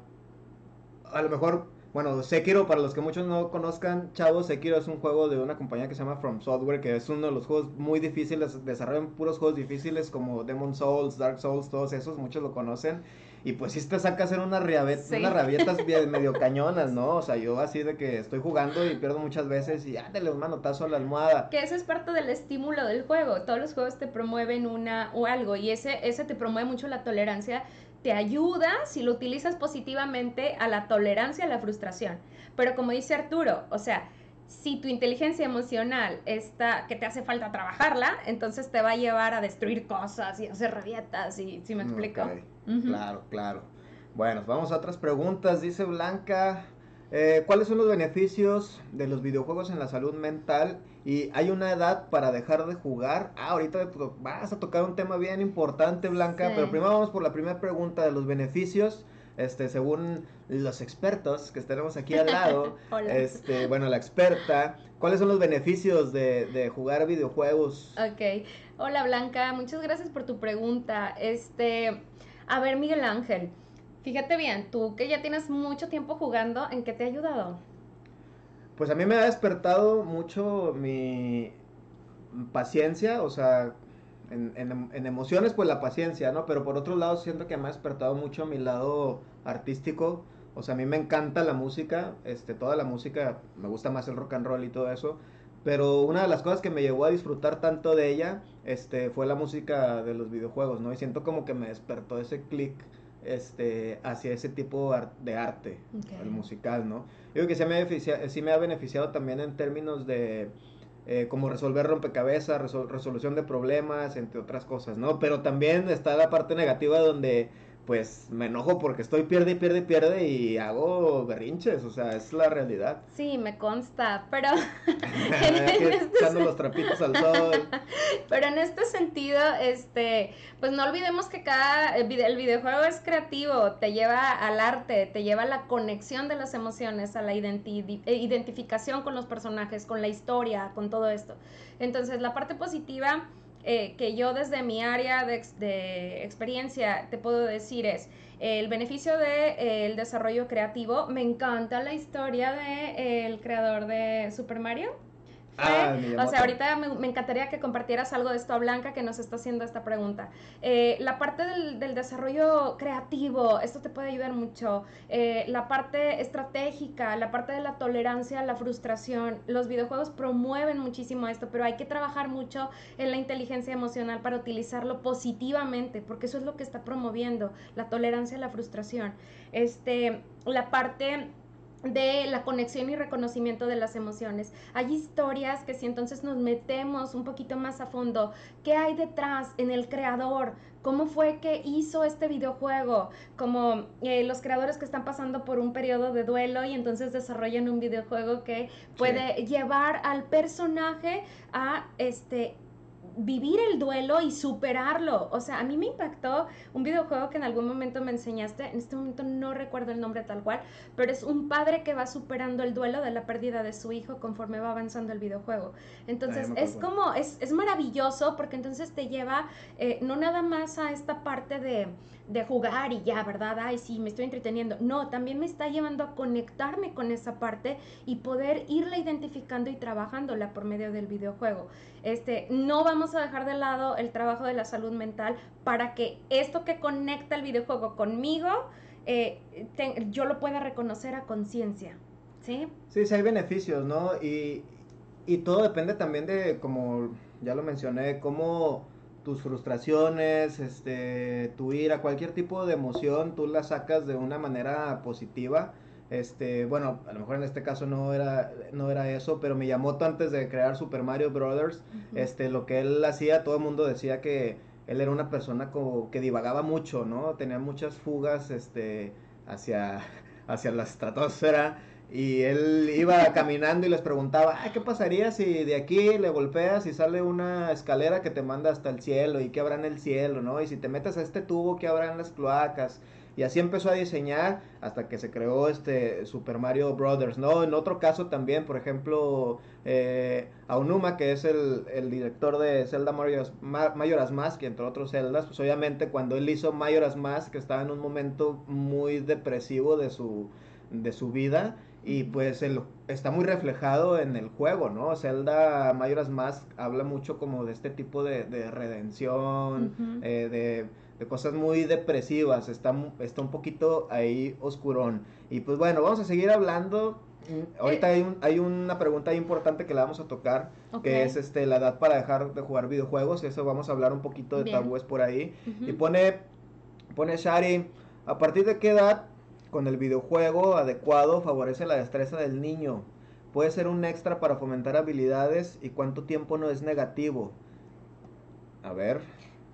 a lo mejor, bueno, Sekiro, para los que muchos no conozcan, chavos, Sekiro es un juego de una compañía que se llama From Software, que es uno de los juegos muy difíciles, desarrollan puros juegos difíciles como Demon Souls, Dark Souls, todos esos, muchos lo conocen. Y pues sí te saca hacer unas, unas rabietas medio cañonas, ¿no? O sea, yo así de que estoy jugando y pierdo muchas veces y ándale un manotazo a la almohada. Que eso es parte del estímulo del juego. Todos los juegos te promueven una o algo y ese, ese te promueve mucho la tolerancia. Te ayuda, si lo utilizas positivamente, a la tolerancia a la frustración. Pero como dice Arturo, o sea, si tu inteligencia emocional está, que te hace falta trabajarla, entonces te va a llevar a destruir cosas y hacer rabietas, y si me explico. Claro, claro. Bueno, vamos a otras preguntas. Dice Blanca, eh, ¿cuáles son los beneficios de los videojuegos en la salud mental? Y hay una edad para dejar de jugar. Ah, ahorita vas a tocar un tema bien importante, Blanca, pero primero vamos por la primera pregunta de los beneficios este, según los expertos que tenemos aquí al lado, este, bueno, la experta, ¿cuáles son los beneficios de, de, jugar videojuegos? Ok, hola Blanca, muchas gracias por tu pregunta. Este, a ver, Miguel Ángel, fíjate bien, tú que ya tienes mucho tiempo jugando, ¿en qué te ha ayudado? Pues a mí me ha despertado mucho mi paciencia, o sea, en, emociones, pues la paciencia, ¿no? Pero por otro lado, siento que me ha despertado mucho mi lado artístico. O sea, a mí me encanta la música, este, toda la música, me gusta más el rock and roll y todo eso. Pero una de las cosas que me llevó a disfrutar tanto de ella, este, fue la música de los videojuegos, ¿no? Y siento como que me despertó ese click, este, hacia ese tipo de arte, el musical, ¿no? Yo creo que sí me, sí me ha beneficiado también en términos de eh, como resolver rompecabezas, resolución de problemas, entre otras cosas, ¿no? Pero también está la parte negativa donde pues me enojo porque estoy pierde y pierde y pierde y hago berrinches, o sea, es la realidad. Sí, me consta, pero este echando los trapitos al sol. Pero en este sentido, este, pues no olvidemos que cada el videojuego es creativo, te lleva al arte, te lleva a la conexión de las emociones, a la eh, identificación con los personajes, con la historia, con todo esto. Entonces, la parte positiva eh, que yo desde mi área de, experiencia te puedo decir es el beneficio del de, el desarrollo creativo. Me encanta la historia del creador de Super Mario. Ah, o sea, ahorita me, encantaría que compartieras algo de esto a Blanca que nos está haciendo esta pregunta. Eh, la parte del, desarrollo creativo, esto te puede ayudar mucho. Eh, la parte estratégica, la parte de la tolerancia a la frustración. Los videojuegos promueven muchísimo esto, pero hay que trabajar mucho en la inteligencia emocional para utilizarlo positivamente, porque eso es lo que está promoviendo, la tolerancia a la frustración. Este, la parte de la conexión y reconocimiento de las emociones. Hay historias que si entonces nos metemos un poquito más a fondo, ¿qué hay detrás en el creador? ¿Cómo fue que hizo este videojuego? Como eh, los creadores que están pasando por un periodo de duelo y entonces desarrollan un videojuego que puede llevar al personaje a este vivir el duelo y superarlo. O sea, a mí me impactó un videojuego que en algún momento me enseñaste, en este momento no recuerdo el nombre tal cual, pero es un padre que va superando el duelo de la pérdida de su hijo conforme va avanzando el videojuego. Entonces, es como, es, es, maravilloso porque entonces te lleva eh, no nada más a esta parte de de jugar y ya, ¿verdad? Ay, sí, me estoy entreteniendo. No, también me está llevando a conectarme con esa parte y poder irla identificando y trabajándola por medio del videojuego. Este, no vamos a dejar de lado el trabajo de la salud mental para que esto que conecta el videojuego conmigo, eh, yo lo pueda reconocer a conciencia. ¿Sí? Sí, sí hay beneficios, ¿no? Y, y todo depende también de, como ya lo mencioné, cómo tus frustraciones, este, tu ira, cualquier tipo de emoción, tú la sacas de una manera positiva. Este, bueno, a lo mejor en este caso no era, no era eso, pero Miyamoto antes de crear Super Mario Brothers, este, lo que él hacía, todo el mundo decía que él era una persona como que divagaba mucho, ¿no? Tenía muchas fugas, este, hacia, hacia la estratosfera y él iba caminando y les preguntaba, ¿qué pasaría si de aquí le golpeas y sale una escalera que te manda hasta el cielo? ¿Y qué habrá en el cielo, no? Y si te metes a este tubo, ¿qué habrá en las cloacas? Y así empezó a diseñar hasta que se creó este Super Mario Brothers, ¿no? En otro caso también, por ejemplo, eh, Aonuma, que es el, director de Zelda Majora's, Majora's Mask, y entre otros Zeldas, pues obviamente cuando él hizo Majora's Mask, que estaba en un momento muy depresivo de su, de su vida, y pues está muy reflejado en el juego, ¿no? Zelda Majora's Mask habla mucho como de este tipo de, redención, eh, de, cosas muy depresivas, está, está un poquito ahí oscurón. Y pues bueno, vamos a seguir hablando. Mm, ahorita hay, un, hay una pregunta importante que la vamos a tocar, que es este la edad para dejar de jugar videojuegos. Eso vamos a hablar un poquito de tabúes por ahí. Y pone, pone Shari, ¿a partir de qué edad con el videojuego adecuado favorece la destreza del niño. Puede ser un extra para fomentar habilidades y cuánto tiempo no es negativo. A ver.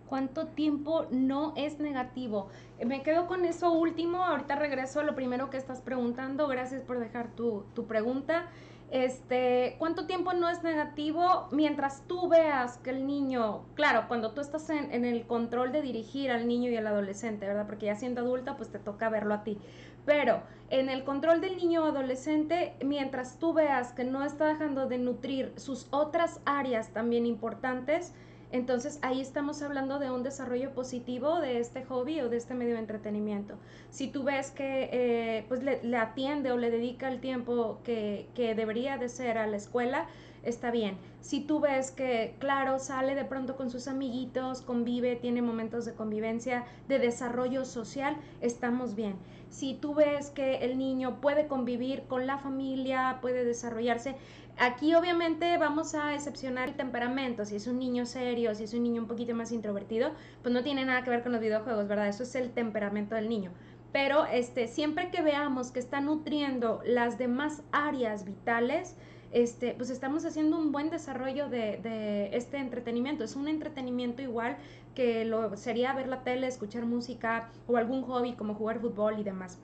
¿Cuánto tiempo no es negativo? Me quedo con eso último. Ahorita regreso a lo primero que estás preguntando. Gracias por dejar tu, tu pregunta. Este, ¿cuánto tiempo no es negativo? Mientras tú veas que el niño, claro, cuando tú estás en, en, el control de dirigir al niño y al adolescente, ¿verdad? Porque ya siendo adulta, pues te toca verlo a ti. Pero en el control del niño o adolescente, mientras tú veas que no está dejando de nutrir sus otras áreas también importantes, entonces ahí estamos hablando de un desarrollo positivo de este hobby o de este medio de entretenimiento. Si tú ves que eh, pues le, atiende o le dedica el tiempo que, que debería de ser a la escuela, está bien. Si tú ves que, claro, sale de pronto con sus amiguitos, convive, tiene momentos de convivencia, de desarrollo social, estamos bien. Si tú ves que el niño puede convivir con la familia, puede desarrollarse, Aquí obviamente vamos a excepcionar el temperamento, si es un niño serio, si es un niño un poquito más introvertido, pues no tiene nada que ver con los videojuegos, ¿verdad? Eso es el temperamento del niño. Pero este, siempre que veamos que está nutriendo las demás áreas vitales, este, pues estamos haciendo un buen desarrollo de, este entretenimiento. Es un entretenimiento igual que lo sería ver la tele, escuchar música o algún hobby como jugar fútbol y demás.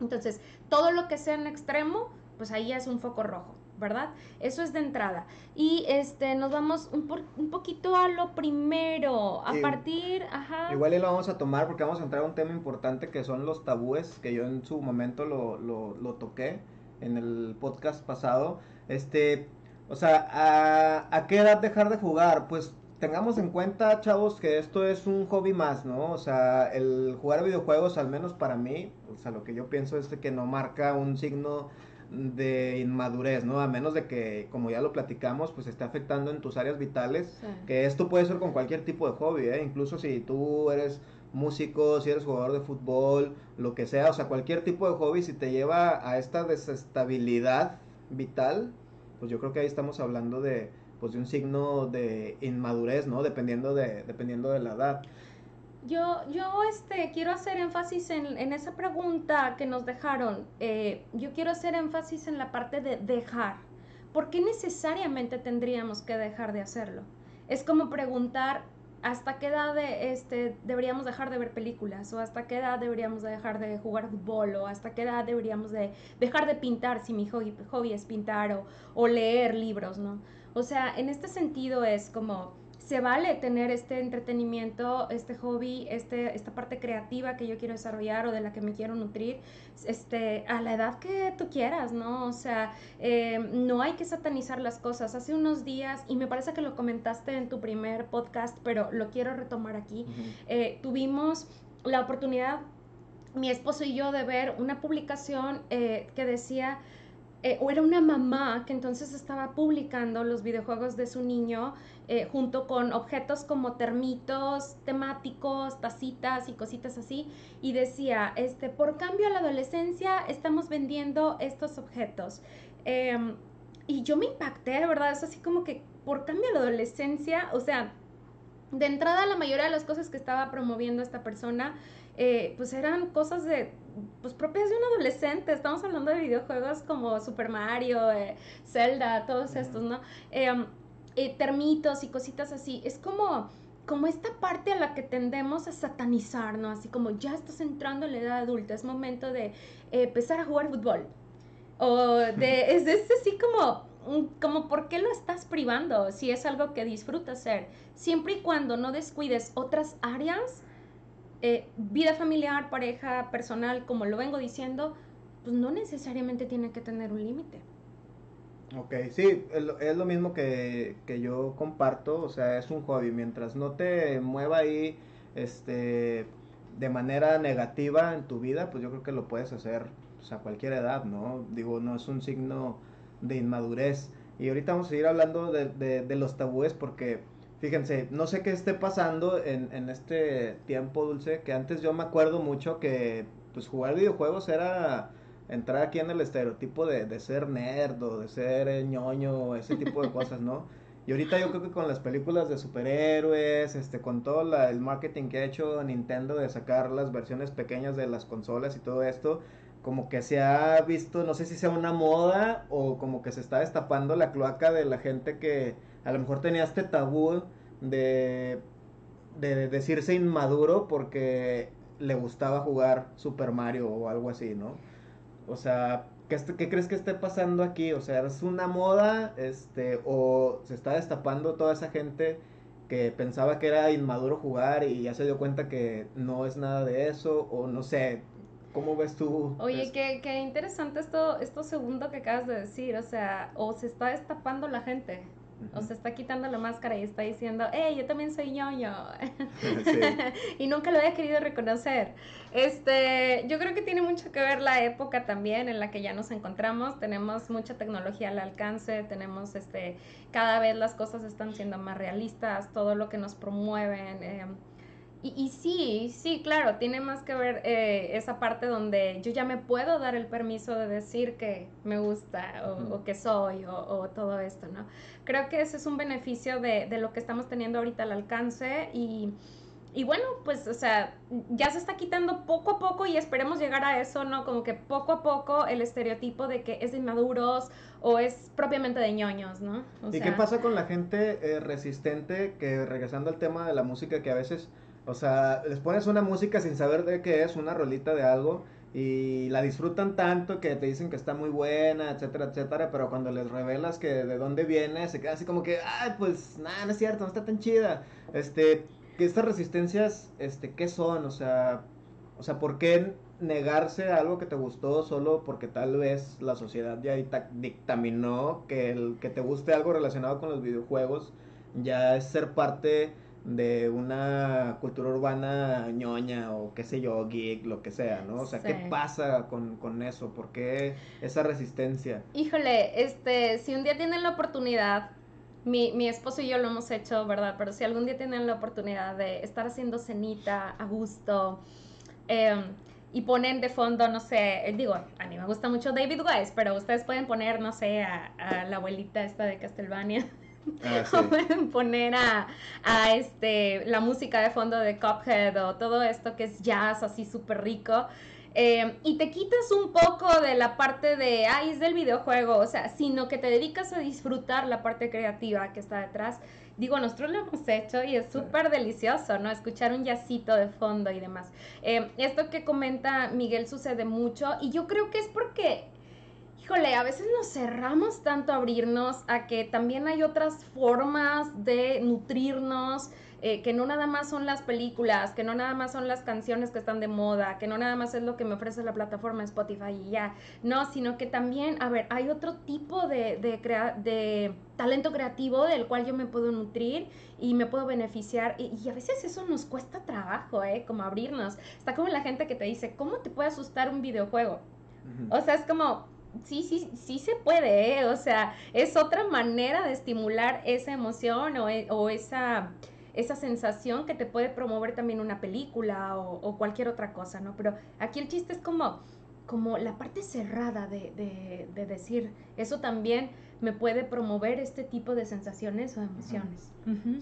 Entonces, todo lo que sea en extremo, pues ahí es un foco rojo. ¿verdad? Eso es de entrada. Y este, nos vamos un, un poquito a lo primero, a partir, ajá. Igual y lo vamos a tomar porque vamos a entrar a un tema importante que son los tabúes, que yo en su momento lo, lo, lo toqué en el podcast pasado. Este, o sea, ¿a, ¿a qué edad dejar de jugar? Pues tengamos en cuenta, chavos, que esto es un hobby más, ¿no? O sea, el jugar videojuegos, al menos para mí, o sea, lo que yo pienso es que no marca un signo de inmadurez, ¿no? A menos de que, como ya lo platicamos, pues esté afectando en tus áreas vitales, que esto puede ser con cualquier tipo de hobby, ¿eh? Incluso si tú eres músico, si eres jugador de fútbol, lo que sea, o sea, cualquier tipo de hobby, si te lleva a esta desestabilidad vital, pues yo creo que ahí estamos hablando de, pues de un signo de inmadurez, ¿no? Dependiendo de, dependiendo de la edad. Yo, yo este, quiero hacer énfasis en, en esa pregunta que nos dejaron. Eh, yo quiero hacer énfasis en la parte de dejar. ¿Por qué necesariamente tendríamos que dejar de hacerlo? Es como preguntar hasta qué edad este, deberíamos dejar de ver películas o hasta qué edad deberíamos dejar de jugar fútbol o hasta qué edad deberíamos de dejar de pintar si mi hobby, hobby es pintar o, o leer libros, ¿no? O sea, en este sentido es como se vale tener este entretenimiento, este hobby, este, esta parte creativa que yo quiero desarrollar o de la que me quiero nutrir, este, a la edad que tú quieras, ¿no? O sea, eh, no hay que satanizar las cosas. Hace unos días, y me parece que lo comentaste en tu primer podcast, pero lo quiero retomar aquí, eh, tuvimos la oportunidad, mi esposo y yo, de ver una publicación eh, que decía, eh, o era una mamá que entonces estaba publicando los videojuegos de su niño eh, junto con objetos como termitos temáticos, tacitas y cositas así, y decía, este, por cambio a la adolescencia estamos vendiendo estos objetos. Em, y yo me impacté, ¿verdad? Es así como que por cambio a la adolescencia, o sea, de entrada la mayoría de las cosas que estaba promoviendo esta persona, eh, pues eran cosas de, pues propias de un adolescente. Estamos hablando de videojuegos como Super Mario, eh, Zelda, todos estos, ¿no? Em, eh, termitos y cositas así. Es como, como esta parte a la que tendemos a satanizar, ¿no? Así como ya estás entrando en la edad adulta, es momento de eh, empezar a jugar fútbol. O de, es, es así como, como, ¿por qué lo estás privando si es algo que disfrutas hacer? Siempre y cuando no descuides otras áreas, eh, vida familiar, pareja, personal, como lo vengo diciendo, pues no necesariamente tiene que tener un límite. Ok, sí, es lo, mismo que, que, yo comparto, o sea, es un hobby, mientras no te mueva ahí este, de manera negativa en tu vida, pues yo creo que lo puedes hacer pues, a cualquier edad, ¿no? Digo, no es un signo de inmadurez. Y ahorita vamos a seguir hablando de, de, de los tabúes porque, fíjense, no sé qué esté pasando en, en este tiempo, Dulce, que antes yo me acuerdo mucho que pues jugar videojuegos era entrar aquí en el estereotipo de, de ser nerd o de ser eh, ñoño, ese tipo de cosas, ¿no? Y ahorita yo creo que con las películas de superhéroes, este, con todo la, el marketing que ha hecho Nintendo de sacar las versiones pequeñas de las consolas y todo esto, como que se ha visto, no sé si sea una moda o como que se está destapando la cloaca de la gente que a lo mejor tenía este tabú de, de decirse inmaduro porque le gustaba jugar Super Mario o algo así, ¿no? O sea, ¿qué, ¿qué, crees que esté pasando aquí? O sea, ¿es una moda? Este, ¿O se está destapando toda esa gente que pensaba que era inmaduro jugar y ya se dio cuenta que no es nada de eso? O no sé, ¿cómo ves tú? Oye, qué, qué interesante esto, esto segundo que acabas de decir. O sea, o se está destapando la gente. O se está quitando la máscara y está diciendo, hey, yo también soy ñoño. y nunca lo había querido reconocer. Este, yo creo que tiene mucho que ver la época también en la que ya nos encontramos. Tenemos mucha tecnología al alcance, tenemos este, cada vez las cosas están siendo más realistas, todo lo que nos promueven. Eh, y, sí, sí, claro, tiene más que ver eh, esa parte donde yo ya me puedo dar el permiso de decir que me gusta o, que soy o, todo esto, ¿no? Creo que ese es un beneficio de, de lo que estamos teniendo ahorita al alcance y, y, bueno, pues, o sea, ya se está quitando poco a poco y esperemos llegar a eso, ¿no? Como que poco a poco el estereotipo de que es de inmaduros o es propiamente de ñoños, ¿no? ¿Y qué pasa con la gente eh, resistente que, regresando al tema de la música, que a veces o sea, les pones una música sin saber de qué es, una rolita de algo, y la disfrutan tanto que te dicen que está muy buena, etcétera, etcétera, pero cuando les revelas que de dónde viene, se queda así como que, ay, pues nada, no es cierto, no está tan chida. Este, estas resistencias, este, ¿qué son? O sea, o sea, ¿por qué negarse a algo que te gustó solo porque tal vez la sociedad ya dictaminó que el que te guste algo relacionado con los videojuegos ya es ser parte de una cultura urbana ñoña o qué sé yo, geek, lo que sea, ¿no? O sea, ¿qué pasa con, con, eso? ¿Por qué esa resistencia? Híjole, este, si un día tienen la oportunidad, mi, mi esposo y yo lo hemos hecho, ¿verdad? Pero si algún día tienen la oportunidad de estar haciendo cenita a gusto, em, y ponen de fondo, no sé, digo, a mí me gusta mucho David Wise, pero ustedes pueden poner, no sé, a, a la abuelita esta de Castlevania Ah, pueden poner a, a, este, la música de fondo de Cuphead o todo esto que es jazz así súper rico. Eh, y te quitas un poco de la parte de, ay, es del videojuego, o sea, sino que te dedicas a disfrutar la parte creativa que está detrás. Digo, nosotros lo hemos hecho y es súper delicioso, ¿no? Escuchar un jazzito de fondo y demás. Eh, esto que comenta Miguel sucede mucho y yo creo que es porque híjole, a veces nos cerramos tanto a abrirnos a que también hay otras formas de nutrirnos, eh, que no nada más son las películas, que no nada más son las canciones que están de moda, que no nada más es lo que me ofrece la plataforma Spotify y ya, no, sino que también, a ver, hay otro tipo de, de, de talento creativo del cual yo me puedo nutrir y me puedo beneficiar. Y, a veces eso nos cuesta trabajo, ¿eh? Como abrirnos. Está como la gente que te dice, ¿cómo te puede asustar un videojuego? O sea, es como, sí, sí, sí se puede, ¿eh? O sea, es otra manera de estimular esa emoción o, e, o esa esa sensación que te puede promover también una película o, cualquier otra cosa, ¿no? Pero aquí el chiste es como, como la parte cerrada de, de, decir, eso también me puede promover este tipo de sensaciones o emociones.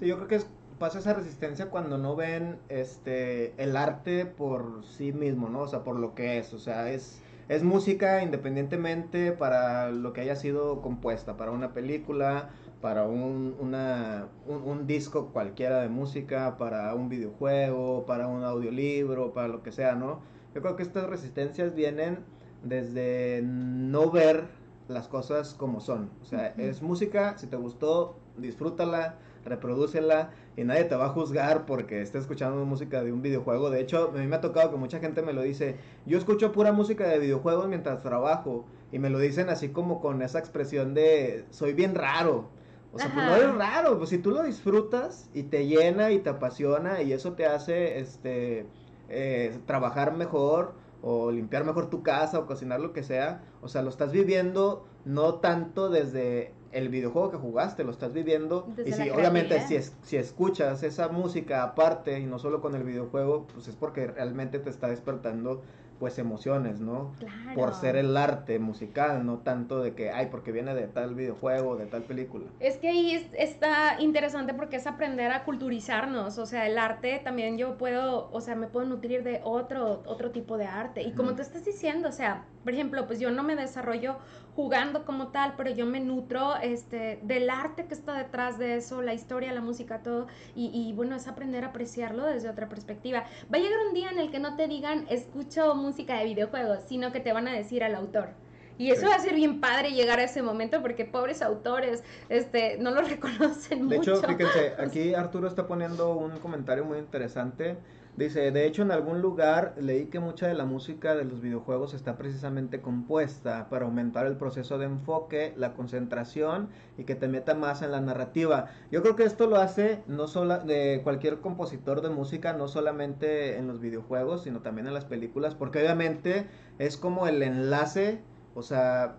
Sí, yo creo que pasa esa resistencia cuando no ven este el arte por sí mismo, ¿no? O sea, por lo que es, o sea, es es música independientemente para lo que haya sido compuesta, para una película, para un, una, un, disco cualquiera de música, para un videojuego, para un audiolibro, para lo que sea, ¿no? Yo creo que estas resistencias vienen desde no ver las cosas como son. O sea, es música, si te gustó, disfrútala, reprodúcela y nadie te va a juzgar porque estés escuchando música de un videojuego. De hecho, a mí me ha tocado que mucha gente me lo dice, yo escucho pura música de videojuegos mientras trabajo y me lo dicen así como con esa expresión de soy bien raro. O sea, pues no es raro, pues si tú lo disfrutas y te llena y te apasiona y eso te hace este eh, trabajar mejor o limpiar mejor tu casa o cocinar lo que sea, o sea, lo estás viviendo no tanto desde el videojuego que jugaste, lo estás viviendo. y si, obviamente, si, es, si escuchas esa música aparte y no solo con el videojuego, pues es porque realmente te está despertando pues emociones, ¿no? Claro. Por ser el arte musical, no tanto de que, ay, porque viene de tal videojuego, de tal película. Es que ahí está interesante porque es aprender a culturizarnos, o sea, el arte también yo puedo, o sea, me puedo nutrir de otro, otro tipo de arte. Y como te estás diciendo, o sea, por ejemplo, pues yo no me desarrollo jugando como tal, pero yo me nutro este, del arte que está detrás de eso, la historia, la música, todo. Y, y, bueno, es aprender a apreciarlo desde otra perspectiva. Va a llegar un día en el que no te digan, escucho música de videojuegos, sino que te van a decir al autor. Y eso va a ser bien padre llegar a ese momento porque pobres autores este, no lo reconocen de mucho. De hecho, fíjense, aquí Arturo está poniendo un comentario muy interesante Dice, de hecho en algún lugar leí que mucha de la música de los videojuegos está precisamente compuesta para aumentar el proceso de enfoque, la concentración y que te meta más en la narrativa. Yo creo que esto lo hace no solo de cualquier compositor de música, no solamente en los videojuegos, sino también en las películas, porque obviamente es como el enlace, o sea,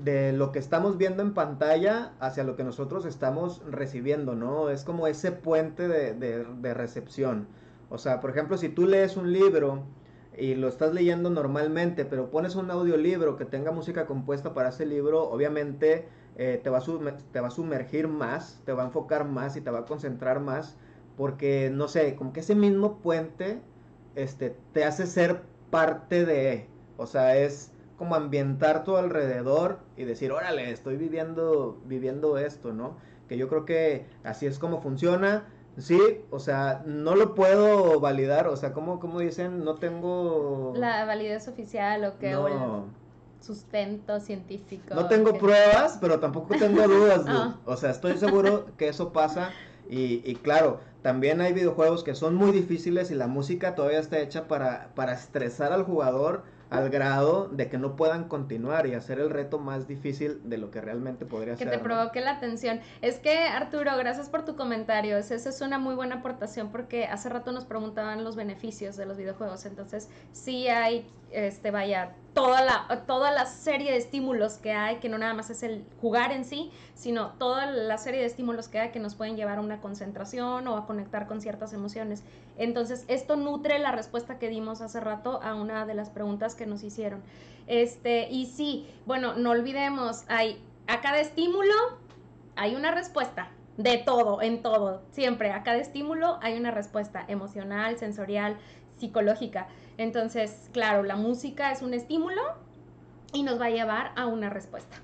de lo que estamos viendo en pantalla hacia lo que nosotros estamos recibiendo, ¿no? Es como ese puente de, de recepción. O sea, por ejemplo, si tú lees un libro y lo estás leyendo normalmente, pero pones un audiolibro que tenga música compuesta para ese libro, obviamente eh, te, va a te va a sumergir más, te va a enfocar más y te va a concentrar más, porque, no sé, como que ese mismo puente este, te hace ser parte de, o sea, es como ambientar tu alrededor y decir, órale, estoy viviendo, viviendo esto, ¿no? Que yo creo que así es como funciona Sí, o sea, no lo puedo validar, o sea, como, como dicen, no tengo... La validez oficial o que... Sustento científico. No tengo pruebas, pero tampoco tengo dudas, ah. O sea, estoy seguro que eso pasa y, y, claro, también hay videojuegos que son muy difíciles y la música todavía está hecha para, para estresar al jugador al grado de que no puedan continuar y hacer el reto más difícil de lo que realmente podría ser. Que te provoque la atención. Es que, Arturo, gracias por tu comentario. Esa es una muy buena aportación porque hace rato nos preguntaban los beneficios de los videojuegos. Entonces, sí hay, este, vaya, toda la, toda la serie de estímulos que hay, que no nada más es el jugar en sí, sino toda la serie de estímulos que hay que nos pueden llevar a una concentración o a conectar con ciertas emociones. Entonces, esto nutre la respuesta que dimos hace rato a una de las preguntas que nos hicieron. Este, y sí, bueno, no olvidemos, hay a cada estímulo hay una respuesta. De todo, en todo, siempre. A cada estímulo hay una respuesta emocional, sensorial, psicológica. Entonces, claro, la música es un estímulo y nos va a llevar a una respuesta.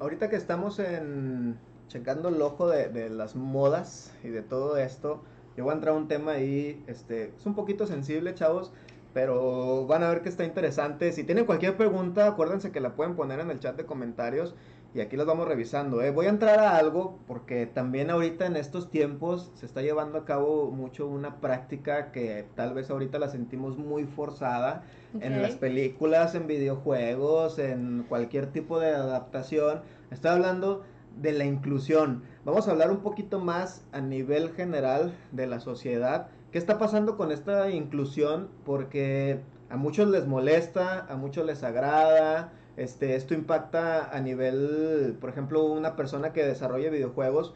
Ahorita que estamos en checando el ojo de, las modas y de todo esto, yo voy a entrar a un tema ahí, este, es un poquito sensible, chavos, pero van a ver que está interesante. Si tienen cualquier pregunta, acuérdense que la pueden poner en el chat de comentarios y aquí los vamos revisando. ¿eh? Voy a entrar a algo porque también ahorita en estos tiempos se está llevando a cabo mucho una práctica que tal vez ahorita la sentimos muy forzada en las películas, en videojuegos, en cualquier tipo de adaptación. Estoy hablando de la inclusión. Vamos a hablar un poquito más a nivel general de la sociedad. ¿Qué está pasando con esta inclusión? Porque a muchos les molesta, a muchos les agrada, este, esto impacta a nivel, por ejemplo, una persona que desarrolla videojuegos.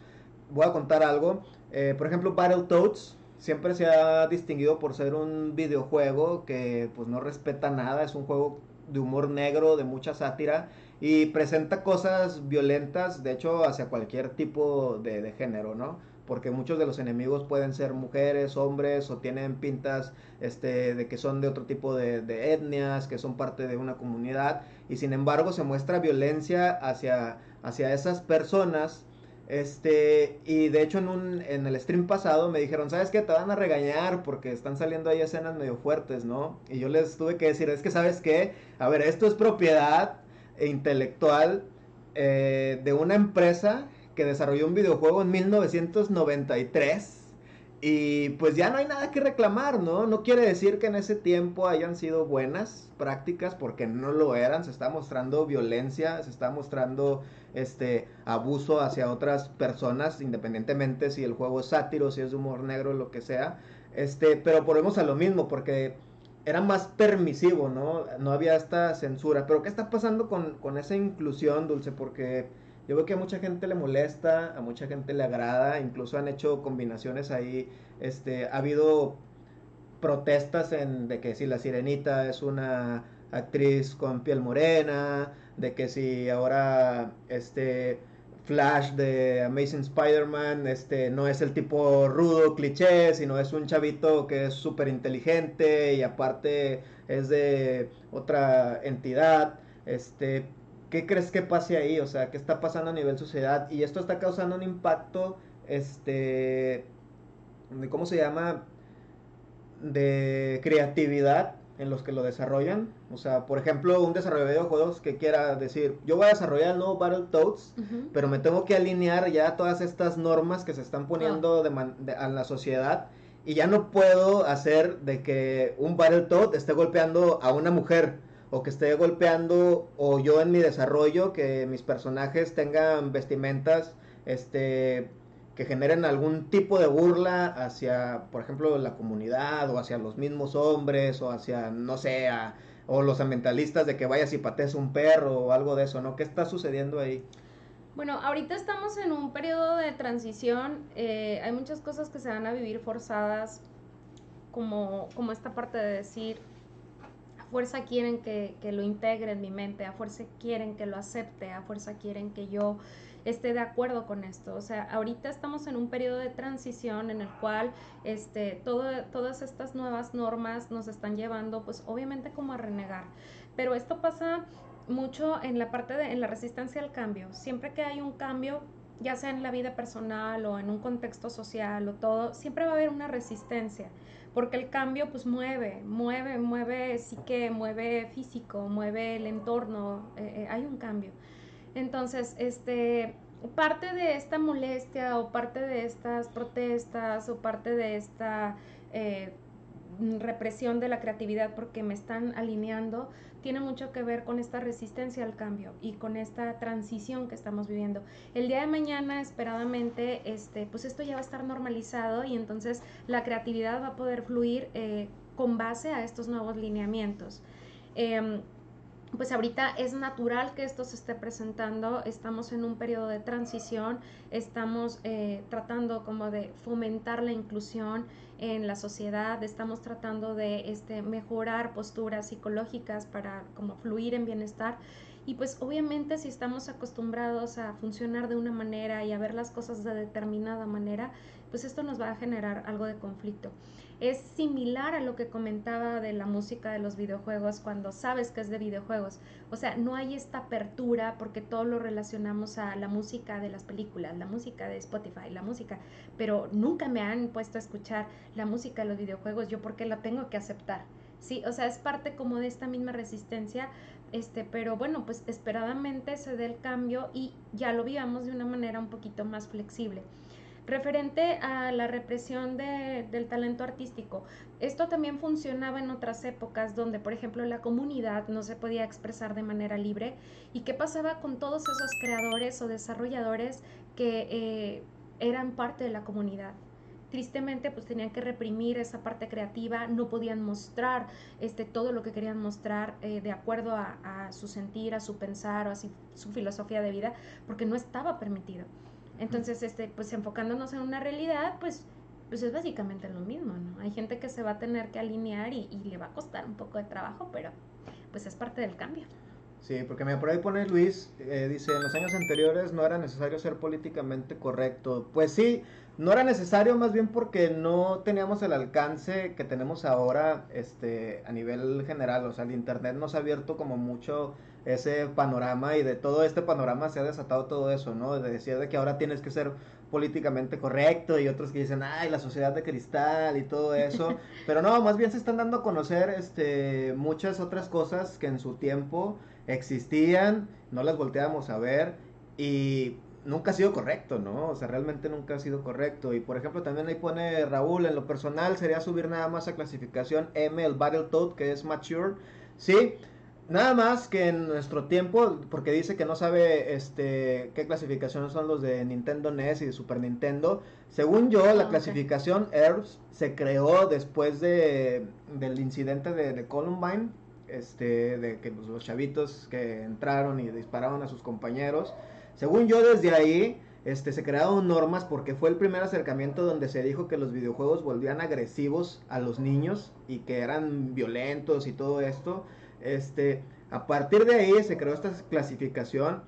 Voy a contar algo. Eh, por ejemplo, Battletoads siempre se ha distinguido por ser un videojuego que pues no respeta nada. Es un juego de humor negro, de mucha sátira y presenta cosas violentas, de hecho, hacia cualquier tipo de, de género, ¿no? Porque muchos de los enemigos pueden ser mujeres, hombres o tienen pintas este, de que son de otro tipo de, etnias, que son parte de una comunidad y sin embargo se muestra violencia hacia, hacia esas personas. Este, y de hecho en, un, en el stream pasado me dijeron, ¿sabes qué? Te van a regañar porque están saliendo ahí escenas medio fuertes, ¿no? Y yo les tuve que decir, es que, ¿sabes qué? A ver, esto es propiedad intelectual eh, de una empresa que desarrolló un videojuego en 1993 y pues ya no hay nada que reclamar, ¿no? No quiere decir que en ese tiempo hayan sido buenas prácticas porque no lo eran, se está mostrando violencia, se está mostrando este abuso hacia otras personas, independientemente si el juego es sátiro, si es humor negro, lo que sea. Este, pero volvemos a lo mismo porque era más permisivo, ¿no? No había esta censura. Pero ¿qué está pasando con, con esa inclusión, Dulce? Porque yo veo que a mucha gente le molesta, a mucha gente le agrada, incluso han hecho combinaciones ahí, este, ha habido protestas en de que si la sirenita es una actriz con piel morena, de que si ahora este Flash de Amazing Spider-Man este, no es el tipo rudo, cliché, sino es un chavito que es súper inteligente y aparte es de otra entidad. Este, ¿qué crees que pase ahí? O sea, ¿qué está pasando a nivel sociedad? Y esto está causando un impacto, este, de, ¿cómo se llama? De creatividad en los que lo desarrollan. O sea, por ejemplo, un desarrollador de videojuegos que quiera decir, yo voy a desarrollar el nuevo Battletoads, pero me tengo que alinear ya todas estas normas que se están poniendo a la sociedad y ya no puedo hacer de que un Battletoad esté golpeando a una mujer o que esté golpeando o yo en mi desarrollo que mis personajes tengan vestimentas este que generen algún tipo de burla hacia por ejemplo la comunidad o hacia los mismos hombres o hacia no sé o los ambientalistas de que vayas y patees un perro o algo de eso no qué está sucediendo ahí bueno, ahorita estamos en un periodo de transición, eh, hay muchas cosas que se van a vivir forzadas, como, como esta parte de decir, fuerza quieren que, lo integre en mi mente, a fuerza quieren que lo acepte, a fuerza quieren que yo esté de acuerdo con esto. O sea, ahorita estamos en un periodo de transición en el cual este, todas estas nuevas normas nos están llevando, pues obviamente como a renegar. Pero esto pasa mucho en la parte de en la resistencia al cambio. Siempre que hay un cambio, ya sea en la vida personal o en un contexto social o todo, siempre va a haber una resistencia porque el cambio pues mueve, mueve, mueve psique, mueve físico, mueve el entorno, eh, eh, hay un cambio. Entonces, este, parte de esta molestia o parte de estas protestas o parte de esta eh, represión de la creatividad porque me están alineando, tiene mucho que ver con esta resistencia al cambio y con esta transición que estamos viviendo. El día de mañana, esperadamente, este, pues esto ya va a estar normalizado y entonces la creatividad va a poder fluir eh, con base a estos nuevos lineamientos. Em, pues ahorita es natural que esto se esté presentando, estamos en un periodo de transición, estamos eh, tratando como de fomentar la inclusión en la sociedad, estamos tratando de este, mejorar posturas psicológicas para como fluir en bienestar y pues obviamente si estamos acostumbrados a funcionar de una manera y a ver las cosas de determinada manera, pues esto nos va a generar algo de conflicto. Es similar a lo que comentaba de la música de los videojuegos cuando sabes que es de videojuegos. O sea, no hay esta apertura porque todo lo relacionamos a la música de las películas, la música de Spotify, la música, pero nunca me han puesto a escuchar la música de los videojuegos, yo porque la tengo que aceptar. Sí, o sea, es parte como de esta misma resistencia Este, pero bueno, pues esperadamente se dé el cambio y ya lo vivamos de una manera un poquito más flexible. Referente a la represión del talento artístico, esto también funcionaba en otras épocas donde, por ejemplo, la comunidad no se podía expresar de manera libre. ¿Y qué pasaba con todos esos creadores o desarrolladores que eh, eran parte de la comunidad? tristemente pues tenían que reprimir esa parte creativa, no podían mostrar este, todo lo que querían mostrar eh, de acuerdo a, su sentir, a su pensar o a su filosofía de vida, porque no estaba permitido. Entonces, este, pues enfocándonos en una realidad, pues, pues es básicamente lo mismo, ¿no? Hay gente que se va a tener que alinear y, le va a costar un poco de trabajo, pero pues es parte del cambio. Sí, porque me por ahí pone Luis, eh, dice, en los años anteriores no era necesario ser políticamente correcto. Pues sí, no era necesario más bien porque no teníamos el alcance que tenemos ahora este, a nivel general. O sea, el Internet nos ha abierto como mucho ese panorama y de todo este panorama se ha desatado todo eso, ¿no? De decir de que ahora tienes que ser políticamente correcto y otros que dicen, ay, la sociedad de cristal y todo eso. Pero no, más bien se están dando a conocer este, muchas otras cosas que en su tiempo existían, no las volteábamos a ver y nunca ha sido correcto, ¿no? O sea, realmente nunca ha sido correcto. Y por ejemplo, también ahí pone Raúl, en lo personal sería subir nada más a clasificación M, el Battletoad, que es mature. Sí, Nada más que en nuestro tiempo, porque dice que no sabe este qué clasificaciones son los de Nintendo NES y de Super Nintendo. Según yo, la ah, clasificación ERBS se creó después de, del incidente de, Columbine, este, de que los, chavitos que entraron y dispararon a sus compañeros. Según yo, desde ahí este, se crearon normas porque fue el primer acercamiento donde se dijo que los videojuegos volvían agresivos a los niños y que eran violentos y todo esto. Este, a partir de ahí se creó esta clasificación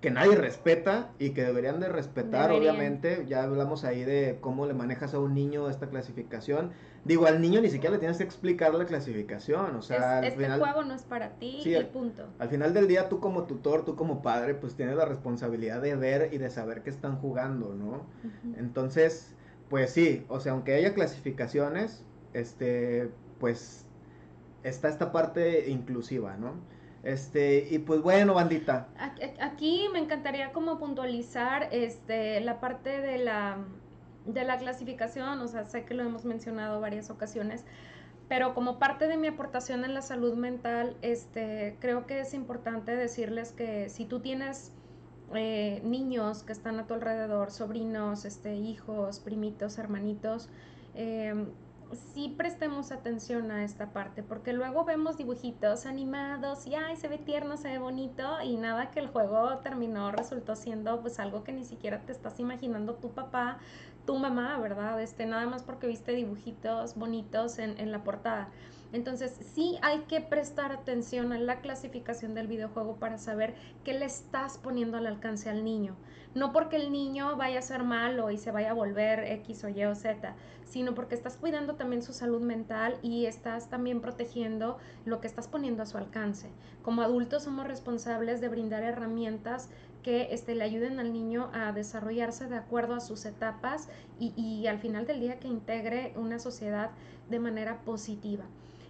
que nadie respeta y que deberían de respetar, obviamente. Ya hablamos ahí de cómo le manejas a un niño esta clasificación. Digo, al niño ni siquiera le tienes que explicar la clasificación, o sea, este juego no es para ti y punto. Al final del día tú como tutor, tú como padre, pues tienes la responsabilidad de ver y de saber que están jugando, ¿no? Entonces, pues sí, o sea, aunque haya clasificaciones, este, pues está esta parte inclusiva, ¿no? Este, y pues bueno, bandita. Aquí me encantaría como puntualizar este, la parte de la, de la clasificación, o sea, sé que lo hemos mencionado varias ocasiones, pero como parte de mi aportación en la salud mental, este, creo que es importante decirles que si tú tienes eh, niños que están a tu alrededor, sobrinos, este, hijos, primitos, hermanitos, eh, sí prestemos atención a esta parte, porque luego vemos dibujitos animados y ay, se ve tierno, se ve bonito y nada que el juego terminó resultó siendo pues algo que ni siquiera te estás imaginando tu papá, tu mamá, ¿verdad? Este, nada más porque viste dibujitos bonitos en, en la portada. Entonces sí hay que prestar atención a la clasificación del videojuego para saber qué le estás poniendo al alcance al niño. No porque el niño vaya a ser malo y se vaya a volver X o Y o Z, sino porque estás cuidando también su salud mental y estás también protegiendo lo que estás poniendo a su alcance. Como adultos somos responsables de brindar herramientas que este, le ayuden al niño a desarrollarse de acuerdo a sus etapas y, y al final del día que integre una sociedad de manera positiva.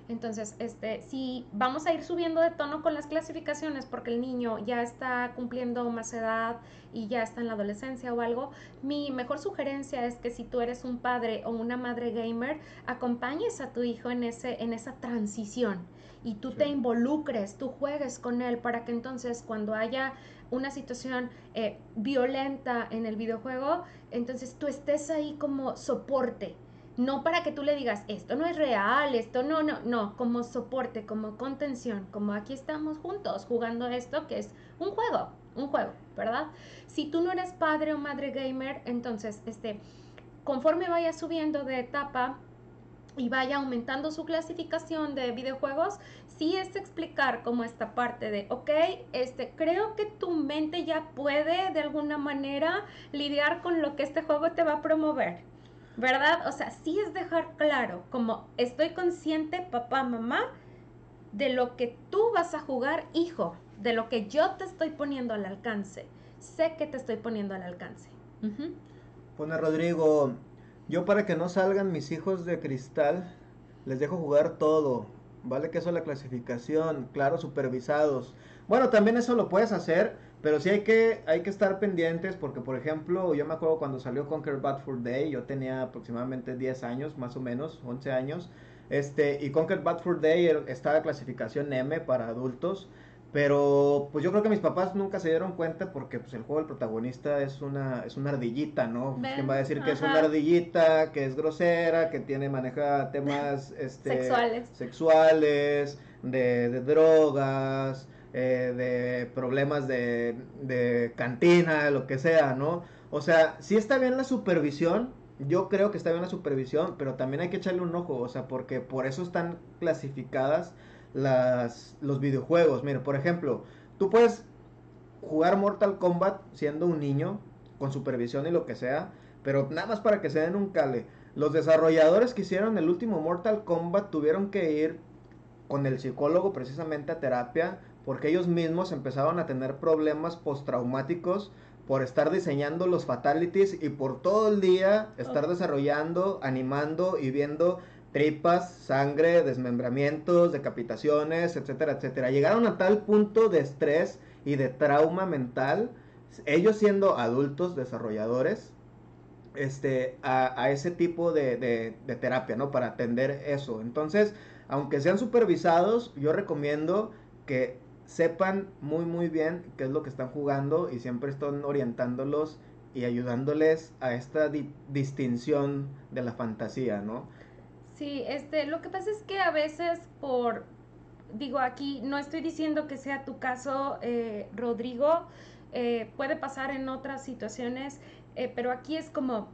Entonces, este, si vamos a ir subiendo de tono con las clasificaciones porque el niño ya está cumpliendo más edad y ya está en la adolescencia o algo, mi mejor sugerencia es que si tú eres un padre o una madre gamer, acompañes a tu hijo en, ese, en esa transición y tú te involucres, tú juegues con él para que entonces cuando haya una situación eh, violenta en el videojuego, entonces tú estés ahí como soporte no para que tú le digas, esto no es real, esto no, no, no, como soporte, como contención, como aquí estamos juntos jugando esto que es un juego, un juego, ¿verdad? Si tú no eres padre o madre gamer, entonces, este, conforme vaya subiendo de etapa y vaya aumentando su clasificación de videojuegos, sí es explicar como esta parte de, ok, este, creo que tu mente ya puede de alguna manera lidiar con lo que este juego te va a promover ¿verdad? O sea, sí es dejar claro, como estoy consciente, papá, mamá, de lo que tú vas a jugar, hijo, de lo que yo te estoy poniendo al alcance. Sé que te estoy poniendo al alcance. Pone Rodrigo, yo para que no salgan mis hijos de cristal, les dejo jugar todo. vale queso la clasificación, claro, supervisados. Bueno, también eso lo puedes hacer, pero sí hay que, hay que estar pendientes porque, por ejemplo, yo me acuerdo cuando salió Conquer Bad for Day, yo tenía aproximadamente 10 años, más o menos, 11 años, este, y Conquer Bad for Day estaba clasificación M para adultos. Pero pues yo creo que mis papás nunca se dieron cuenta porque pues el juego el protagonista es una es una ardillita, ¿no? Pues, ¿Quién va a decir que es una ardillita, que es grosera, que tiene maneja temas este sexuales, sexuales de, de drogas, eh, de problemas de, de cantina, lo que sea, ¿no? O sea, sí está bien la supervisión, yo creo que está bien la supervisión, pero también hay que echarle un ojo, o sea, porque por eso están clasificadas las, los videojuegos. Mira, por ejemplo, tú puedes jugar Mortal Kombat siendo un niño, con supervisión y lo que sea, pero nada más para que se den un cale. Los desarrolladores que hicieron el último Mortal Kombat tuvieron que ir con el psicólogo precisamente a terapia porque ellos mismos empezaron a tener problemas postraumáticos por estar diseñando los fatalities y por todo el día estar desarrollando, animando y viendo tripas, sangre, desmembramientos, decapitaciones, etcétera, etcétera. Llegaron a tal punto de estrés y de trauma mental, ellos siendo adultos desarrolladores, este, a, ese tipo de, de, terapia, ¿no? Para atender eso. Entonces, aunque sean supervisados, yo recomiendo que sepan muy, muy bien qué es lo que están jugando y siempre están orientándolos y ayudándoles a esta distinción de la fantasía, ¿no? Sí, este, lo que pasa es que a veces por, digo aquí, no estoy diciendo que sea tu caso, eh, Rodrigo, eh, puede pasar en otras situaciones, eh, pero aquí es como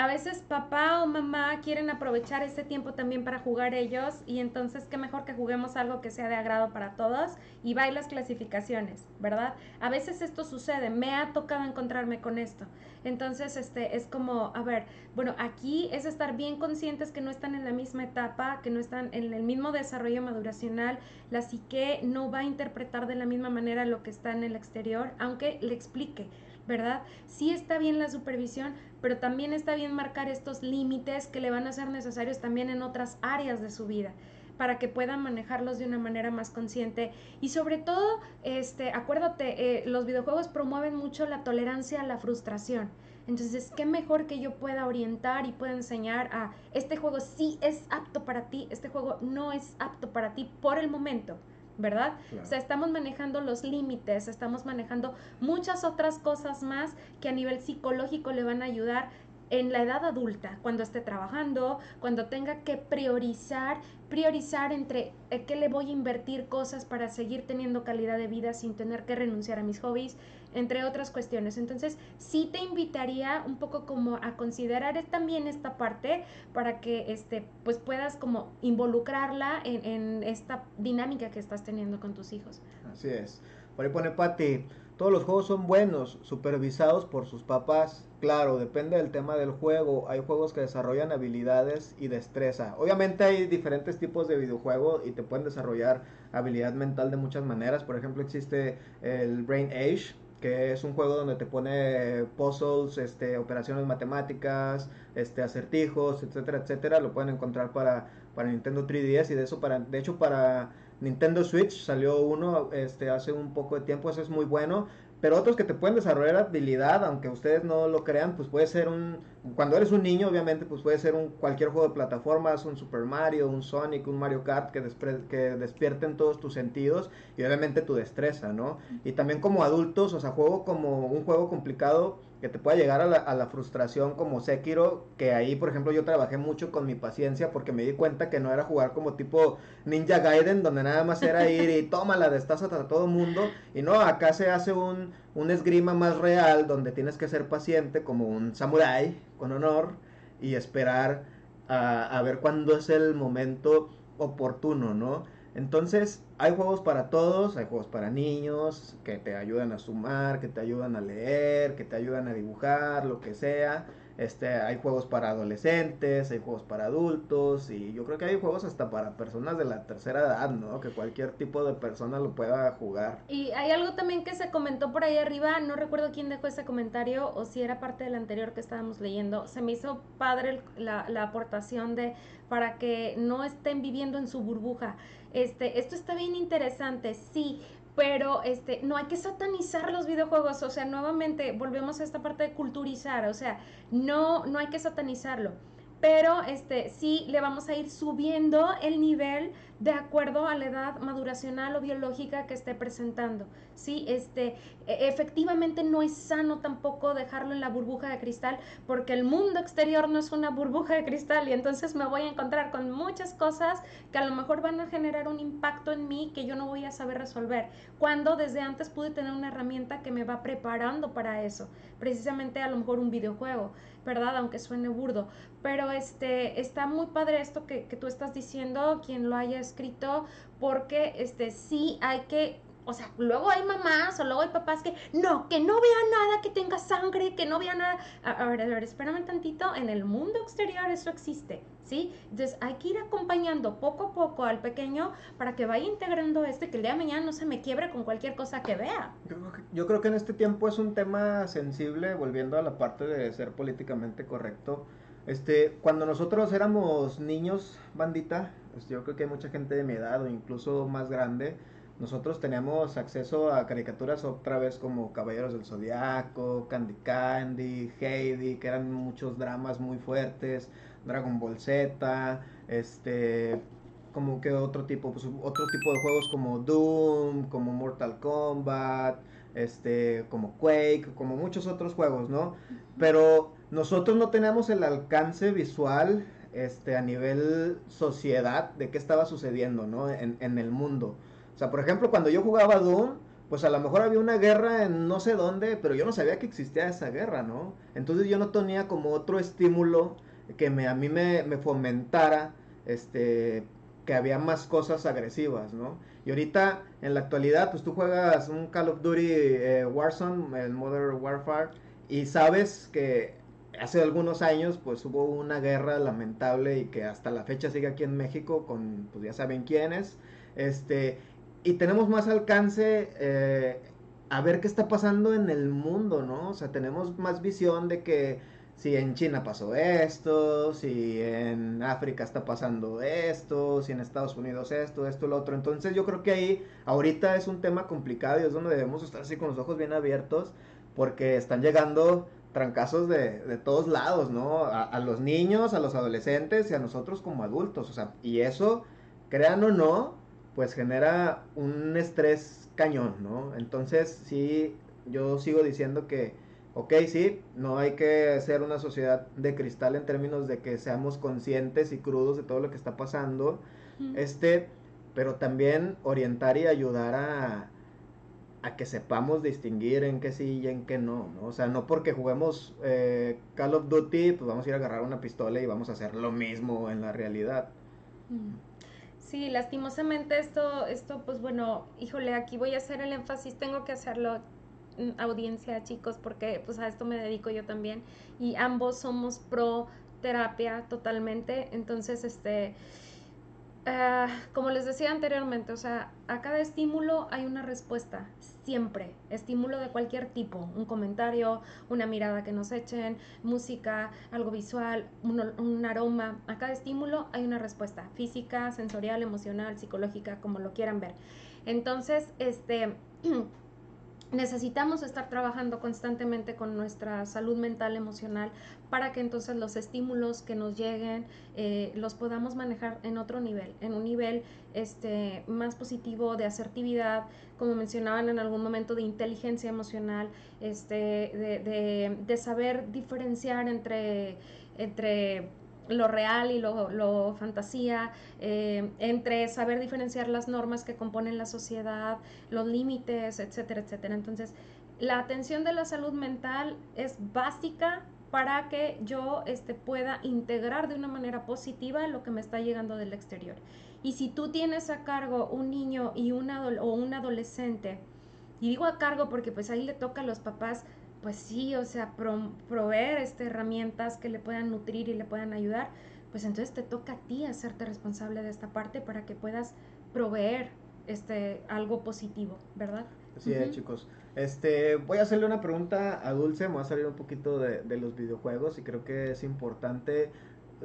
a veces papá o mamá quieren aprovechar ese tiempo también para jugar ellos y entonces qué mejor que juguemos algo que sea de agrado para todos y va las clasificaciones, ¿verdad? A veces esto sucede, me ha tocado encontrarme con esto. Entonces, este es como, a ver, bueno, aquí es estar bien conscientes que no están en la misma etapa, que no están en el mismo desarrollo maduracional, la psique no va a interpretar de la misma manera lo que está en el exterior, aunque le explique ¿verdad? Sí está bien la supervisión, pero también está bien marcar estos límites que le van a ser necesarios también en otras áreas de su vida para que puedan manejarlos de una manera más consciente y sobre todo, este, acuérdate, eh, los videojuegos promueven mucho la tolerancia a la frustración. Entonces, qué mejor que yo pueda orientar y pueda enseñar a este juego sí es apto para ti, este juego no es apto para ti por el momento. ¿Verdad? O sea, estamos manejando los límites, estamos manejando muchas otras cosas más que a nivel psicológico le van a ayudar en la edad adulta, cuando esté trabajando, cuando tenga que priorizar, priorizar entre eh, qué le voy a invertir cosas para seguir teniendo calidad de vida sin tener que renunciar a mis hobbies, entre otras cuestiones. Entonces, sí te invitaría un poco como a considerar también esta parte para que este, pues puedas como involucrarla en, esta dinámica que estás teniendo con tus hijos. Así es. Por ahí pone Pati, todos los juegos son buenos, supervisados por sus papás. Claro, depende del tema del juego. Hay juegos que desarrollan habilidades y destreza. Obviamente hay diferentes tipos de videojuegos y te pueden desarrollar habilidad mental de muchas maneras. Por ejemplo, existe el Brain Age, que es un juego donde te pone puzzles, este, operaciones matemáticas, este, acertijos, etcétera, etcétera. Lo pueden encontrar para, para Nintendo 3DS y de eso para, de hecho para Nintendo Switch salió uno este, hace un poco de tiempo, eso es muy bueno. Pero otros que te pueden desarrollar habilidad, aunque ustedes no lo crean, pues puede ser un... Cuando eres un niño, obviamente, pues puede ser un cualquier juego de plataformas, un Super Mario, un Sonic, un Mario Kart, que, que despierten todos tus sentidos y obviamente tu destreza, ¿no? Y también como adultos, o sea, juego como un juego complicado que te pueda llegar a la, a la, frustración como Sekiro, que ahí por ejemplo yo trabajé mucho con mi paciencia porque me di cuenta que no era jugar como tipo Ninja Gaiden, donde nada más era ir y toma la destaza a todo mundo, y no, acá se hace un, un esgrima más real, donde tienes que ser paciente como un samurái con honor y esperar a, a ver cuándo es el momento oportuno, ¿no? Entonces, hay juegos para todos, hay juegos para niños que te ayudan a sumar, que te ayudan a leer, que te ayudan a dibujar, lo que sea. Este, hay juegos para adolescentes, hay juegos para adultos y yo creo que hay juegos hasta para personas de la tercera edad, ¿no? Que cualquier tipo de persona lo pueda jugar. Y hay algo también que se comentó por ahí arriba, no recuerdo quién dejó ese comentario o si era parte del anterior que estábamos leyendo. Se me hizo padre la, la aportación de para que no estén viviendo en su burbuja. Este, esto está bien interesante, sí, pero este no hay que satanizar los videojuegos, o sea, nuevamente volvemos a esta parte de culturizar, o sea, no no hay que satanizarlo pero este sí le vamos a ir subiendo el nivel de acuerdo a la edad maduracional o biológica que esté presentando. Sí, este e, efectivamente no es sano tampoco dejarlo en la burbuja de cristal porque el mundo exterior no es una burbuja de cristal y entonces me voy a encontrar con muchas cosas que a lo mejor van a generar un impacto en mí que yo no voy a saber resolver, cuando desde antes pude tener una herramienta que me va preparando para eso, precisamente a lo mejor un videojuego. ¿Verdad? Aunque suene burdo. Pero este, está muy padre esto que, que tú estás diciendo, quien lo haya escrito, porque este, sí hay que o sea, luego hay mamás o luego hay papás que no, que no vea nada, que tenga sangre, que no vea nada. A, ver, a ver, espérame tantito, en el mundo exterior eso existe, ¿sí? Entonces hay que ir acompañando poco a poco al pequeño para que vaya integrando esto y que el día de mañana no se me quiebre con cualquier cosa que vea. Yo yo creo que en este tiempo es un tema sensible, volviendo a la parte de ser políticamente correcto. Este, cuando nosotros éramos niños, bandita, pues yo creo que hay mucha gente de mi edad o incluso más grande, nosotros teníamos acceso a caricaturas otra vez como Caballeros del Zodiaco, Candy Candy, Heidi, que eran muchos dramas muy fuertes, Dragon Ball Z, este, como que otro tipo, pues, otro tipo de juegos como Doom, como Mortal Kombat, este, como Quake, como muchos otros juegos, ¿no? Pero nosotros no teníamos el alcance visual, este, a nivel sociedad de qué estaba sucediendo, ¿no? En, en el mundo. Sea, por ejemplo, cuando yo jugaba Doom, pues a lo mejor había una guerra en no sé dónde, pero yo no sabía que existía esa guerra, ¿no? Entonces yo no tenía como otro estímulo que me, a mí me, fomentara este, que había más cosas agresivas, ¿no? Y ahorita, en la actualidad, pues tú juegas un Call of Duty eh, Warzone, el Modern Warfare, y sabes que hace algunos años, pues hubo una guerra lamentable y que hasta la fecha sigue aquí en México con, pues ya saben quiénes, este, y tenemos más alcance eh, a ver qué está pasando en el mundo, ¿no? O sea, tenemos más visión de que si en China pasó esto, si en África está pasando esto, si en Estados Unidos esto, esto, lo otro. Entonces yo creo que ahí ahorita es un tema complicado y es donde debemos estar así con los ojos bien abiertos porque están llegando trancazos de, de todos lados, ¿no? A, a, los niños, a los adolescentes y a nosotros como adultos. O sea, y eso, crean o no, pues genera un estrés cañón, ¿no? Entonces, sí, yo sigo diciendo que, ok, sí, no hay que ser una sociedad de cristal en términos de que seamos conscientes y crudos de todo lo que está pasando, este, pero también orientar y ayudar a, a que sepamos distinguir en qué sí y en qué no, ¿no? O sea, no porque juguemos eh, Call of Duty, pues vamos a ir a agarrar una pistola y vamos a hacer lo mismo en la realidad. Sí, lastimosamente esto, esto, pues bueno, híjole, aquí voy a hacer el énfasis, tengo que hacerlo mm, audiencia, chicos, porque pues a esto me dedico yo también y ambos somos pro terapia totalmente, entonces este Ah, como les decía anteriormente, o sea, a cada estímulo hay una respuesta, siempre, estímulo de cualquier tipo, un comentario, una mirada que nos echen, música, algo visual, un, un aroma, a cada estímulo hay una respuesta, física, sensorial, emocional, psicológica, como lo quieran ver. Entonces, este... necesitamos estar trabajando constantemente con nuestra salud mental, emocional, para que entonces los estímulos que nos lleguen eh, los podamos manejar en otro nivel, en un nivel este, más positivo de asertividad, como mencionaban en algún momento, de inteligencia emocional, este, de, de, de saber diferenciar entre, entre lo real y lo, fantasía, eh, entre saber diferenciar las normas que componen la sociedad, los límites, etcétera, etcétera. Entonces, la atención de la salud mental es básica para que yo este, pueda integrar de una manera positiva lo que me está llegando del exterior. Y si tú tienes a cargo un niño y una o un adolescente, y digo a cargo porque pues ahí le toca a los papás, pues sí, o sea, proveer este, herramientas que le puedan nutrir y le puedan ayudar, pues entonces te toca a ti hacerte responsable de esta parte para que puedas proveer este, algo positivo, ¿verdad? Así es, chicos. Este, voy a hacerle una pregunta a Dulce, me voy a salir un poquito de, de los videojuegos y creo que es importante.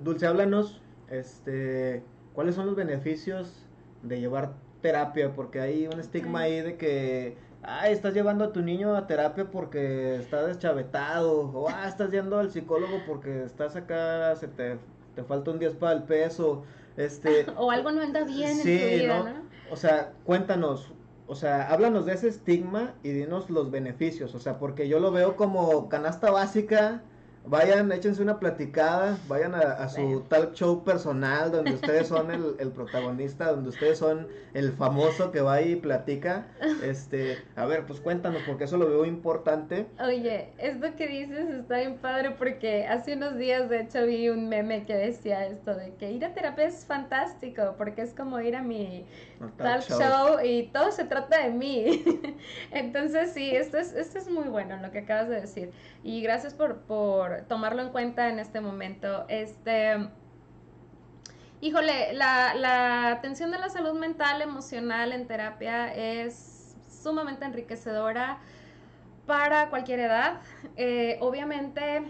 Dulce, háblanos, este, ¿cuáles son los beneficios de llevar terapia? Porque hay un estigma ahí de que, ay, estás llevando a tu niño a terapia porque está deschavetado, o ah, estás yendo al psicólogo porque estás acá, se te, te falta un 10 para el peso, este... o algo no anda bien en tu vida, ¿no? O sea, cuéntanos, o sea, háblanos de ese estigma y dinos los beneficios, o sea, porque yo lo veo como canasta básica, vayan, échense una platicada, vayan a, su talk show personal donde ustedes son el, el, protagonista, donde ustedes son el famoso que va y platica. Este, a ver, pues cuéntanos, porque eso lo veo importante. Oye, esto que dices está bien padre porque hace unos días de hecho vi un meme que decía esto de que ir a terapia es fantástico porque es como ir a mi talk, show. y todo se trata de mí. Entonces sí, esto es, esto es muy bueno lo que acabas de decir y gracias por, por tomarlo en cuenta en este momento. Este, híjole, la, la atención de la salud mental, emocional en terapia es sumamente enriquecedora para cualquier edad. Eh, obviamente,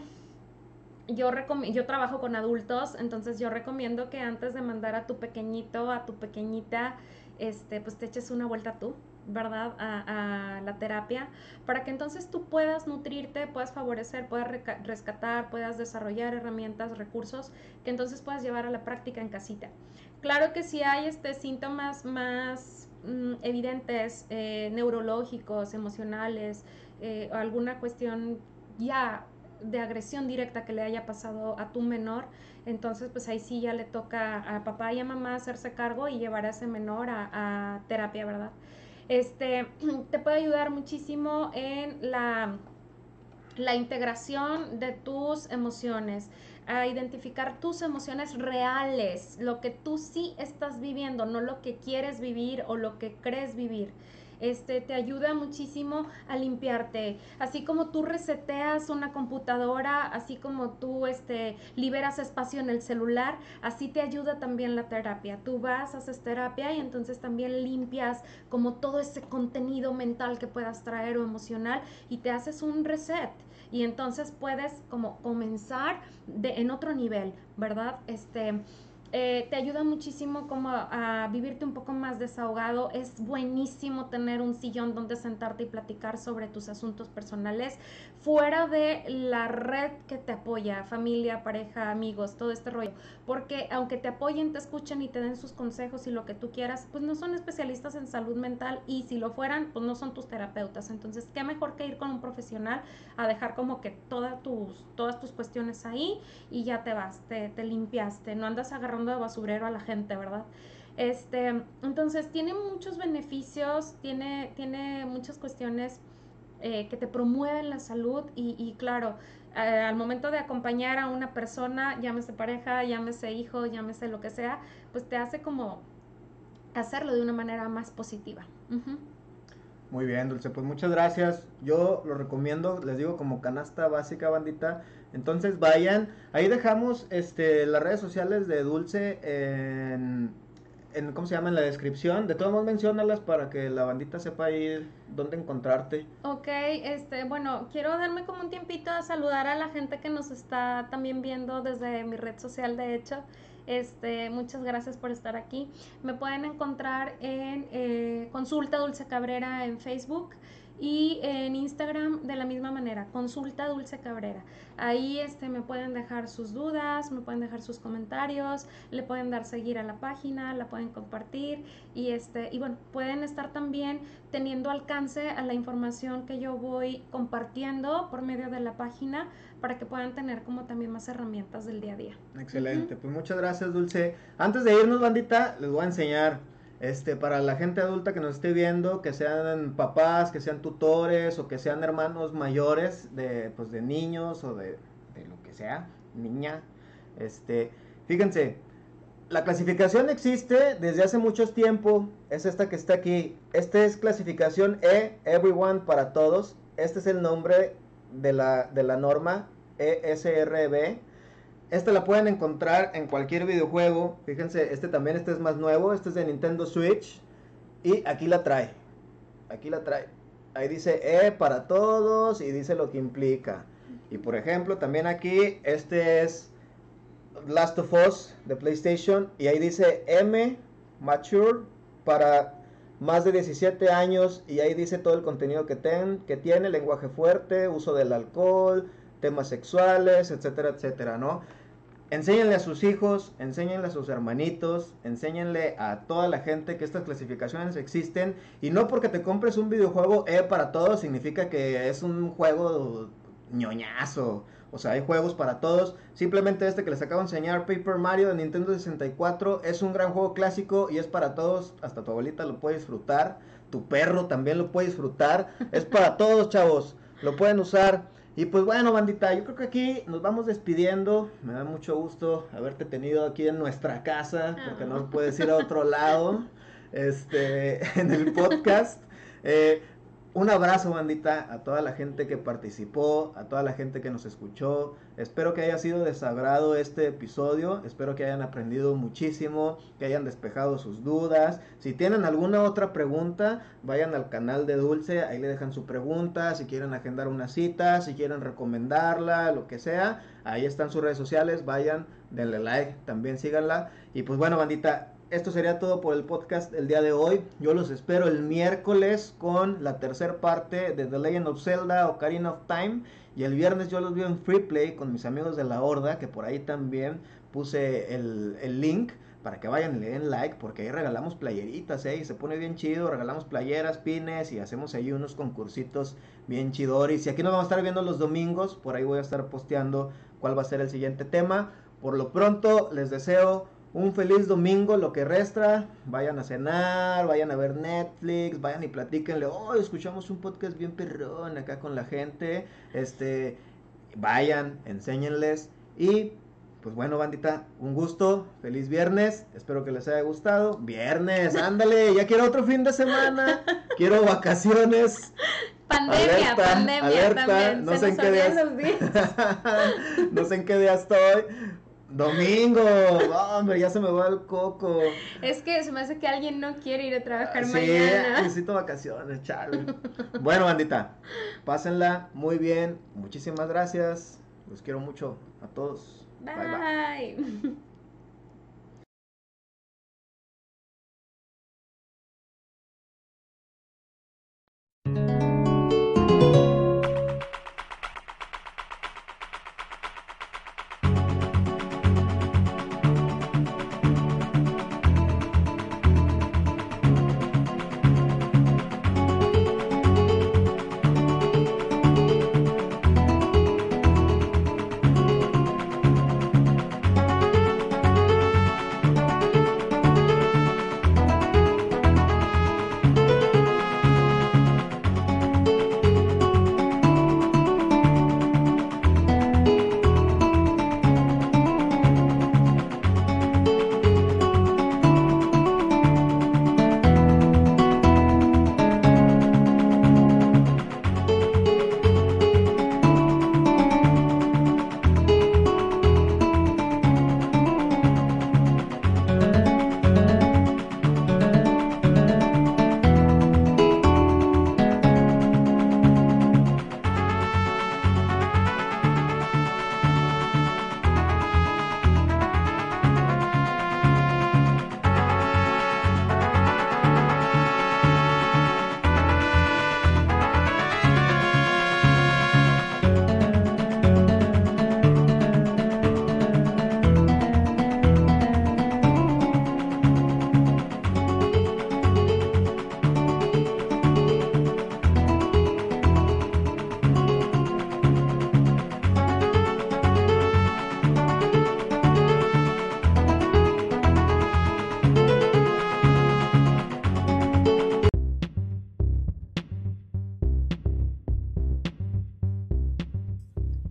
yo, yo trabajo con adultos, entonces yo recomiendo que antes de mandar a tu pequeñito, a tu pequeñita, este, pues te eches una vuelta tú ¿verdad? A, la terapia, para que entonces tú puedas nutrirte, puedas favorecer, puedas rescatar, puedas desarrollar herramientas, recursos que entonces puedas llevar a la práctica en casita. Claro que si hay este, síntomas más mm, evidentes, eh, neurológicos, emocionales, eh, alguna cuestión ya de agresión directa que le haya pasado a tu menor, entonces pues ahí sí ya le toca a papá y a mamá hacerse cargo y llevar a ese menor a terapia, ¿verdad? este, te puede ayudar muchísimo en la, la integración de tus emociones, a identificar tus emociones reales, lo que tú sí estás viviendo, no lo que quieres vivir o lo que crees vivir este, te ayuda muchísimo a limpiarte. Así como tú reseteas una computadora, así como tú este, liberas espacio en el celular, así te ayuda también la terapia. Tú vas, haces terapia y entonces también limpias como todo ese contenido mental que puedas traer o emocional y te haces un reset y entonces puedes como comenzar de, en otro nivel, ¿verdad? Este, eh, te ayuda muchísimo como a, vivirte un poco más desahogado. Es buenísimo tener un sillón donde sentarte y platicar sobre tus asuntos personales fuera de la red que te apoya, familia, pareja, amigos, todo este rollo. Porque aunque te apoyen, te escuchen y te den sus consejos y lo que tú quieras, pues no son especialistas en salud mental y si lo fueran, pues no son tus terapeutas. Entonces, qué mejor que ir con un profesional a dejar como que todas tus, todas tus cuestiones ahí y ya te vas, te, te limpiaste, no andas agarrando de basurero a la gente, ¿verdad? Este, entonces tiene muchos beneficios, tiene, tiene muchas cuestiones eh, que te promueven la salud y, claro, eh, al momento de acompañar a una persona, llámese pareja, llámese hijo, llámese lo que sea, pues te hace como hacerlo de una manera más positiva. Muy bien, Dulce, pues muchas gracias. Yo lo recomiendo, les digo, como canasta básica, bandita. Entonces vayan, ahí dejamos este, las redes sociales de Dulce en, en, ¿cómo se llama? En la descripción. De todos modos, menciónalas para que la bandita sepa ir dónde encontrarte. Ok, este, bueno, quiero darme como un tiempito a saludar a la gente que nos está también viendo desde mi red social, de hecho. Este, muchas gracias por estar aquí. Me pueden encontrar en eh, Consulta Dulce Cabrera en Facebook y en Instagram de la misma manera, consulta Dulce Cabrera. Ahí este, me pueden dejar sus dudas, me pueden dejar sus comentarios, le pueden dar seguir a la página, la pueden compartir y, este, y bueno, pueden estar también teniendo alcance a la información que yo voy compartiendo por medio de la página para que puedan tener como también más herramientas del día a día. Excelente, pues muchas gracias Dulce. Antes de irnos, bandita, les voy a enseñar este, para la gente adulta que nos esté viendo, que sean papás, que sean tutores o que sean hermanos mayores de, pues, de niños o de, de lo que sea, niña, este, fíjense, la clasificación existe desde hace mucho tiempo. Es esta que está aquí. Esta es clasificación E, Everyone para todos. Este es el nombre de la, de la norma ESRB. Esta la pueden encontrar en cualquier videojuego. Fíjense, este también, este es más nuevo. Este es de Nintendo Switch. Y aquí la trae. Aquí la trae. Ahí dice E para todos y dice lo que implica. Y por ejemplo, también aquí, este es Last of Us de PlayStation y ahí dice M Mature para más de 17 años y ahí dice todo el contenido que, ten, que tiene, lenguaje fuerte, uso del alcohol, temas sexuales, etcétera, etcétera, ¿no? Enséñenle a sus hijos, enséñenle a sus hermanitos, enséñenle a toda la gente que estas clasificaciones existen y no porque te compres un videojuego E para todos significa que es un juego ñoñazo o sea, hay juegos para todos. Simplemente este que les acabo de enseñar, Paper Mario de Nintendo 64, es un gran juego clásico y es para todos. Hasta tu abuelita lo puede disfrutar. Tu perro también lo puede disfrutar. Es para todos, chavos. Lo pueden usar. Y pues bueno, bandita, yo creo que aquí nos vamos despidiendo. Me da mucho gusto haberte tenido aquí en nuestra casa, porque no puedes ir a otro lado, este, en el podcast. Eh, un abrazo, bandita, a toda la gente que participó, a toda la gente que nos escuchó. Espero que haya sido de sagrado este episodio. Espero que hayan aprendido muchísimo, que hayan despejado sus dudas. Si tienen alguna otra pregunta, vayan al canal de Dulce, ahí le dejan su pregunta. Si quieren agendar una cita, si quieren recomendarla, lo que sea, ahí están sus redes sociales. Vayan, denle like, también síganla. Y pues bueno, bandita, esto sería todo por el podcast el día de hoy. Yo los espero el miércoles con la tercera parte de The Legend of Zelda Ocarina of Time. Y el viernes yo los veo en Free Play con mis amigos de la Horda, que por ahí también puse el, link para que vayan y le den like, porque ahí regalamos playeritas, ¿eh? Y se pone bien chido, regalamos playeras, pines y hacemos ahí unos concursitos bien chidores. Y aquí nos vamos a estar viendo los domingos, por ahí voy a estar posteando cuál va a ser el siguiente tema. Por lo pronto, les deseo un feliz domingo, lo que resta. Vayan a cenar, vayan a ver Netflix, vayan y platíquenle. Oh, escuchamos un podcast bien perrón acá con la gente. Este, vayan, enséñenles. Y pues bueno, bandita, un gusto. Feliz viernes. Espero que les haya gustado. Viernes, ándale, ya quiero otro fin de semana. Quiero vacaciones. Pandemia, pandemia también. No sé en qué día. no sé en qué día estoy. Domingo, hombre, ya se me va el coco. Es que se me hace que alguien no quiere ir a trabajar mañana. Sí, necesito vacaciones, chale. bueno, bandita, pásenla muy bien. Muchísimas gracias. Los quiero mucho a todos. bye. bye.